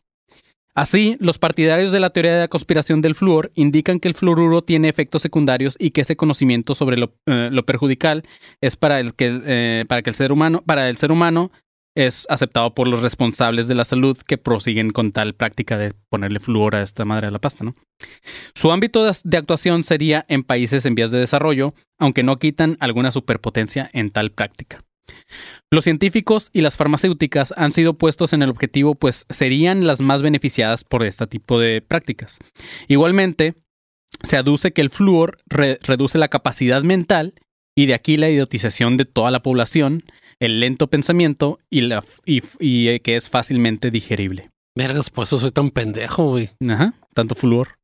Así, los partidarios de la teoría de la conspiración del flúor indican que el fluoruro tiene efectos secundarios y que ese conocimiento sobre lo, eh, perjudicial es para el que eh, para el ser humano para el ser humano es aceptado por los responsables de la salud que prosiguen con tal práctica de ponerle flúor a esta madre de la pasta, ¿no? Su ámbito de actuación sería en países en vías de desarrollo, aunque no quitan alguna superpotencia en tal práctica. Los científicos y las farmacéuticas han sido puestos en el objetivo, pues serían las más beneficiadas por este tipo de prácticas. Igualmente, se aduce que el flúor re- reduce la capacidad mental y de aquí la idiotización de toda la población, el lento pensamiento y, la, y, y, eh, que es fácilmente digerible. Vergas, por eso soy tan pendejo, güey. Ajá, tanto flúor.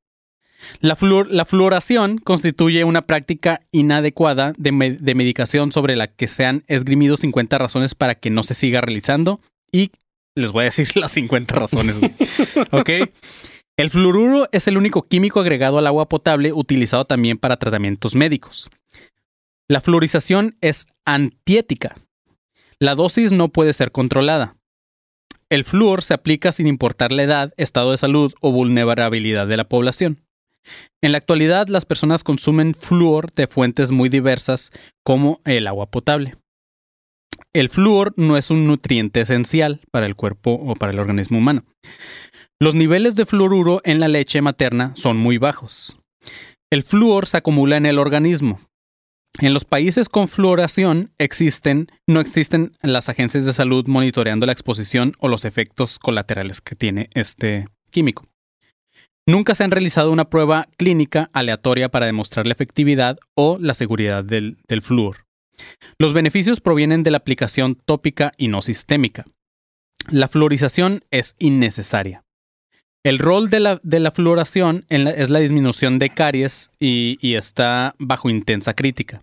La, fluor- la fluoración constituye una práctica inadecuada de, me- de medicación sobre la que se han esgrimido 50 razones para que no se siga realizando y les voy a decir las 50 razones. ¿Ok? El fluoruro es el único químico agregado al agua potable utilizado también para tratamientos médicos. La fluorización es antiética. La dosis no puede ser controlada. El flúor se aplica sin importar la edad, estado de salud o vulnerabilidad de la población. En la actualidad, las personas consumen flúor de fuentes muy diversas, como el agua potable. El flúor no es un nutriente esencial para el cuerpo o para el organismo humano. Los niveles de fluoruro en la leche materna son muy bajos. El flúor se acumula en el organismo. En los países con fluoración existen, no existen las agencias de salud monitoreando la exposición o los efectos colaterales que tiene este químico. Nunca se han realizado una prueba clínica aleatoria para demostrar la efectividad o la seguridad del, del flúor. Los beneficios provienen de la aplicación tópica y no sistémica. La fluorización es innecesaria. El rol de la, de la fluoración es la disminución de caries y, y está bajo intensa crítica.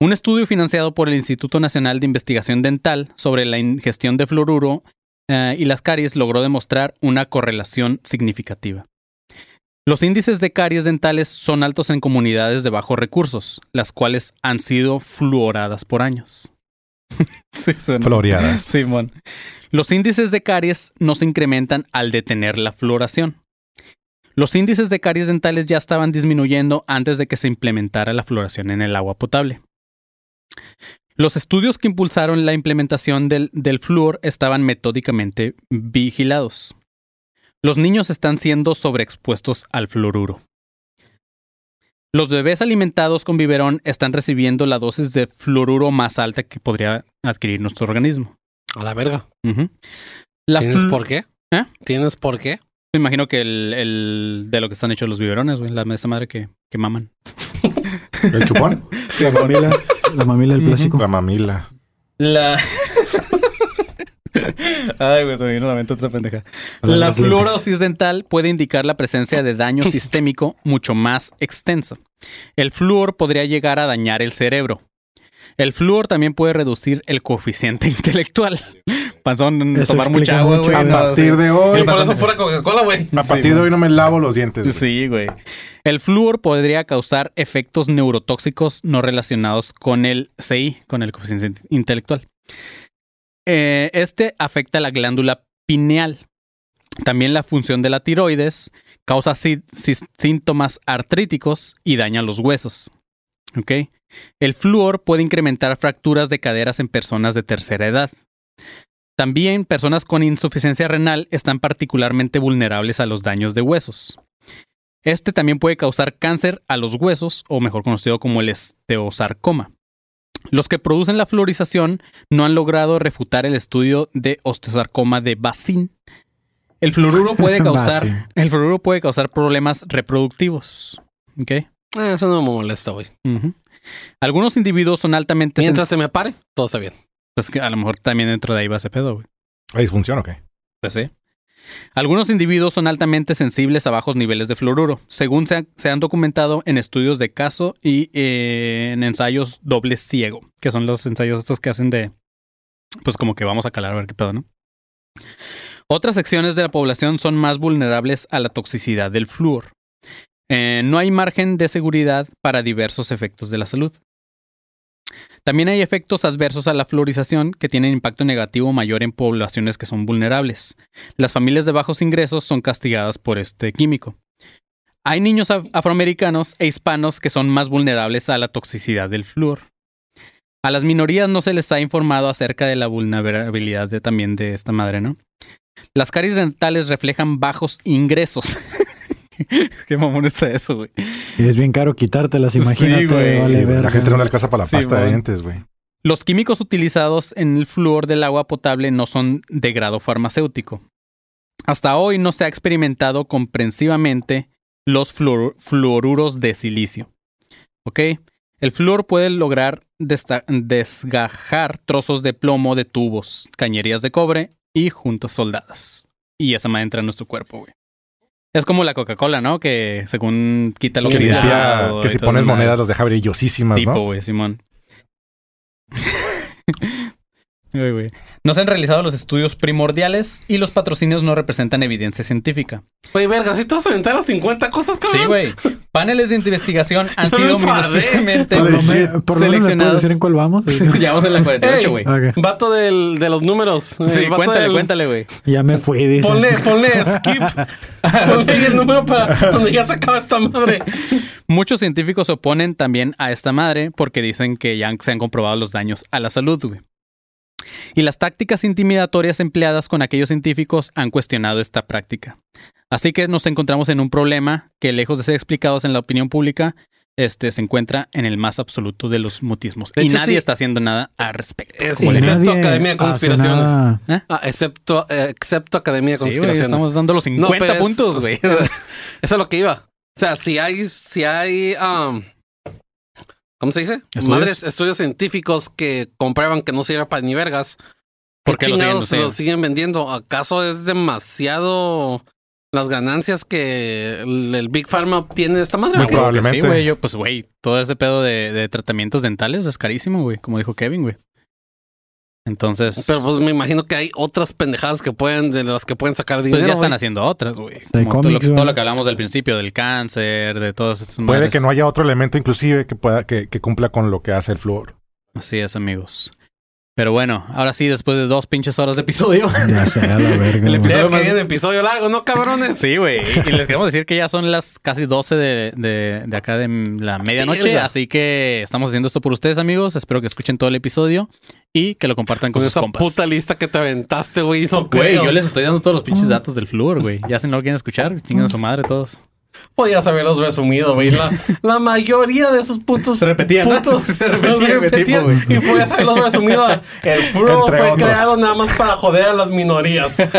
Un estudio financiado por el Instituto Nacional de Investigación Dental sobre la ingestión de fluoruro eh, y las caries logró demostrar una correlación significativa. Los índices de caries dentales son altos en comunidades de bajos recursos, las cuales han sido fluoradas por años. sí, Floreadas. Simón. Los índices de caries no se incrementan al detener la fluoración. Los índices de caries dentales ya estaban disminuyendo antes de que se implementara la fluoración en el agua potable. Los estudios que impulsaron la implementación del, del flúor estaban metódicamente vigilados. Los niños están siendo sobreexpuestos al fluoruro. Los bebés alimentados con biberón están recibiendo la dosis de fluoruro más alta que podría adquirir nuestro organismo. A la verga. La ¿Tienes por qué? ¿Eh? ¿Tienes por qué? Me imagino que el, el- de lo que están hechos los biberones, güey, la esa madre que, que maman. El chupón. La mamila, la mamila del plástico. La mamila. La. Ay, güey, se me vino la mente otra pendeja. La fluorosis dental puede indicar la presencia de daño sistémico mucho más extenso. El flúor podría llegar a dañar el cerebro. El flúor también puede reducir el coeficiente intelectual. Panzón, Eso tomar mucha agua, güey. A partir de hoy. Coca-Cola, güey. A Sí, partir de hoy no me lavo los dientes. Sí, güey. El flúor podría causar efectos neurotóxicos no relacionados con el CI, con el coeficiente intelectual. Eh, este afecta la glándula pineal. También la función de la tiroides, causa sí- sí- síntomas artríticos y daña los huesos. El flúor puede incrementar fracturas de caderas en personas de tercera edad. También personas con insuficiencia renal están particularmente vulnerables a los daños de huesos. Este también puede causar cáncer a los huesos, o mejor conocido como el osteosarcoma. Los que producen la fluorización no han logrado refutar el estudio de osteosarcoma de Bacin. El fluoruro puede causar, el fluoruro puede causar problemas reproductivos. ¿Ok? Eh, eso no me molesta, güey. Algunos individuos son altamente Mientras se me pare, todo está bien. Pues que a lo mejor también dentro de ahí va ese pedo, güey. ¿Hay disfunción o qué? Pues sí. Algunos individuos son altamente sensibles a bajos niveles de fluoruro, según se, ha- se han documentado en estudios de caso y eh, en ensayos doble ciego, que son los ensayos estos que hacen de, pues como que vamos a calar a ver qué pedo, ¿no? Otras secciones de la población son más vulnerables a la toxicidad del flúor. Eh, no hay margen de seguridad para diversos efectos de la salud. También hay efectos adversos a la fluorización que tienen impacto negativo mayor en poblaciones que son vulnerables. Las familias de bajos ingresos son castigadas por este químico. Hay niños af- afroamericanos e hispanos que son más vulnerables a la toxicidad del flúor. A las minorías no se les ha informado acerca de la vulnerabilidad de, también de esta madre, ¿no? Las caries dentales reflejan bajos ingresos. Qué mamón está eso, güey. Y es bien caro quitártelas, imagínate. güey. vale Sí, güey, la gente no le alcanza para la Sí, pasta de dientes, güey. Los químicos utilizados en el flúor del agua potable no son de grado farmacéutico. Hasta hoy no se ha experimentado comprensivamente los fluor- fluoruros de silicio. ¿Ok? El flúor puede lograr desgajar trozos de plomo de tubos, cañerías de cobre y juntas soldadas. Y esa madre entra en nuestro cuerpo, güey. Es como la Coca-Cola, ¿no? Que según quita limpia- oxidado. que si pones monedas las deja brillosísimas, Tipo, ¿no? güey, Simón. No se han realizado los estudios primordiales y los patrocinios no representan evidencia científica. Güey, verga, si te vas a aventar a 50 cosas, cabrón. Sí, güey. Paneles de investigación han No sido minuciosamente Por seleccionados. decir en cuál vamos. Llevamos en la 48, Ey. güey. Vato del, de los números. Sí, El vato cuéntale, del- cuéntale, güey. Ya me fui, dice. Ponle, ponle skip. ponle el número para cuando ya se acaba esta madre. Muchos científicos se oponen también a esta madre porque dicen que ya se han comprobado los daños a la salud, güey. Y las tácticas intimidatorias empleadas con aquellos científicos han cuestionado esta práctica. Así que nos encontramos en un problema que, lejos de ser explicados en la opinión pública, este, se encuentra en el más absoluto de los mutismos. De y hecho, nadie sí. está haciendo nada al respecto. Es- como Y les- excepto Academia de Conspiraciones. Ah, excepto, eh, excepto Academia de Sí, Conspiraciones. estamos dando los 50 pero es- puntos, güey. Eso es lo que iba. O sea, si hay, si hay, um, ¿cómo se dice? ¿Estudios? Madres, estudios científicos que comprueban que no sirve para ni vergas. ¿Por ¿Por qué lo siguen lo siguen vendiendo? ¿Acaso es demasiado las ganancias que el, el Big Pharma obtiene de esta madre? Muy probablemente. Sí, güey, yo, pues, güey, todo ese pedo de, de tratamientos dentales es carísimo, güey, como dijo Kevin, güey. Entonces, Pero pues me imagino que hay otras pendejadas que pueden, de las que pueden sacar dinero. pues ya están haciendo otras, güey. Todo, lo, todo lo que hablamos del principio, del cáncer, de todas estas Puede que no haya otro elemento inclusive que pueda que, que cumpla con lo que hace el flúor. Así es, amigos. Pero bueno, ahora sí, después de dos pinches horas de episodio. Ya sé, a la verga. El episodio Es que viene episodio largo, ¿no, cabrones? Sí, güey. Y les queremos decir que ya son las casi 12 de, de, de acá de la medianoche. Así que estamos haciendo esto por ustedes, amigos. Espero que escuchen todo el episodio y que lo compartan con, Con sus esa compas. puta lista que te aventaste, güey. Güey, yo les estoy dando todos los pinches datos del flúor, güey. Ya si no lo quieren escuchar, chingan a su madre todos. Podías haberlos resumido, güey. La, la mayoría de esos puntos Se repetían, ¿no? puntos Se repetían, güey, tipo, y podías haberlos resumido. El Entre fue otros. creado nada más para joder a las minorías.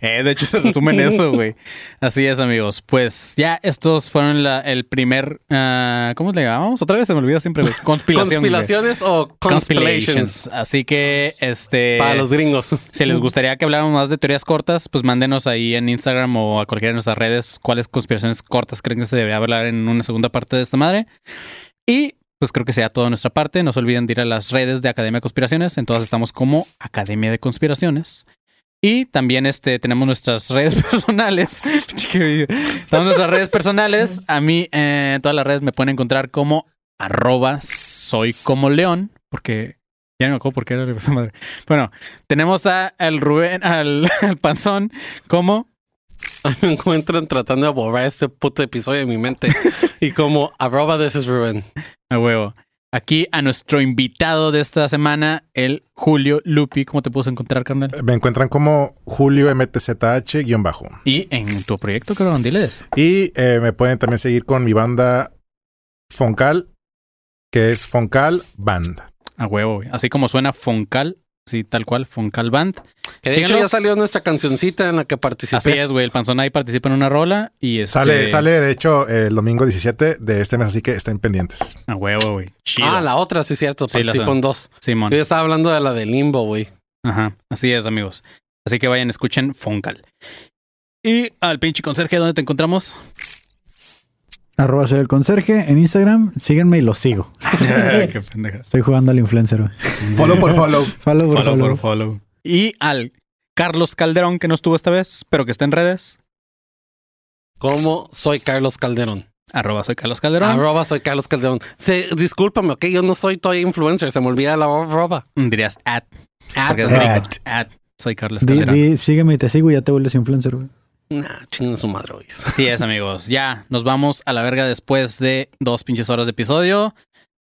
Eh, de hecho, se resumen eso, güey. Así es, amigos. Pues ya estos fueron la- el primer. ah, ¿Cómo le llamamos? Otra vez se me olvida siempre, güey. Conspiración. güey. Conspiraciones o conspirations. Así que, este. Para los gringos. Si les gustaría que habláramos más de teorías cortas, pues mándenos ahí en Instagram o a cualquiera de nuestras redes cuáles conspiraciones cortas creen que se debería hablar en una segunda parte de esta madre. Y pues creo que sea toda nuestra parte. No se olviden de ir a las redes de Academia de Conspiraciones. En todas estamos como Academia de Conspiraciones. Y también este, tenemos nuestras redes personales. tenemos nuestras redes personales. A mí eh, todas las redes me pueden encontrar como arroba soy como león. Porque ya no me acuerdo por qué era madre. Bueno, tenemos a al Rubén, al, al Panzón como Me encuentran tratando de borrar este puto episodio de mi mente. y como arroba this is Ruben. a huevo. aquí a nuestro invitado de esta semana, el Julio Lupi. ¿Cómo te puedes encontrar, carnal? Me encuentran como Julio MTZH-bajo. Y en tu proyecto, cabrón, diles. Y eh, me pueden también seguir con mi banda Foncal, que es Foncal Band. A huevo. Así como suena Foncal, sí, tal cual, Foncal Band. Que de hecho ya salió nuestra cancioncita en la que participé. Así es, güey. El panzón ahí participa en una rola y este... Sale, sale de hecho el domingo 17 de este mes, así que estén pendientes. A huevo, güey. Chido. Ah, la otra, sí, cierto. Sí, la Participo en dos. Simón. Yo ya estaba hablando de la de Limbo, güey. Ajá, así es, amigos. Así que vayan, escuchen Foncal. Y al pinche conserje, ¿dónde te encontramos? Arroba soy el conserje en Instagram. Síguenme y lo sigo. Qué pendejas. Estoy jugando al influencer, güey. Follow por follow. Follow por Follow follow. por follow. Y al Carlos Calderón, que no estuvo esta vez, pero que está en redes. Como soy Carlos Calderón. Arroba soy Carlos Calderón. Arroba soy Carlos Calderón. Se, discúlpame, ok, yo no soy todavía influencer, se me olvida la arroba. Dirías at. At. At. Soy Carlos Di, Calderón. di, sígueme y te sigo y ya te vuelves influencer, güey. Nah, chingan su madre, güey. Así es, amigos. Ya nos vamos a la verga después de dos pinches horas de episodio.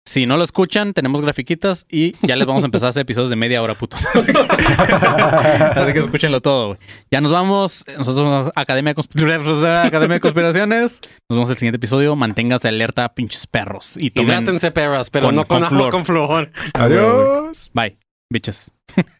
Si no lo escuchan, tenemos grafiquitas y ya les vamos a empezar a hacer episodios de media hora, putos. Así que, escúchenlo todo, güey. Ya nos vamos. Nosotros somos Academia de, Academia de Conspiraciones. Nos vemos en el siguiente episodio. Manténganse alerta, pinches perros. Y tomen... Hidrátense, perras, pero con- no con, con agua flúor. con flúor. Adiós. Bye, bitches.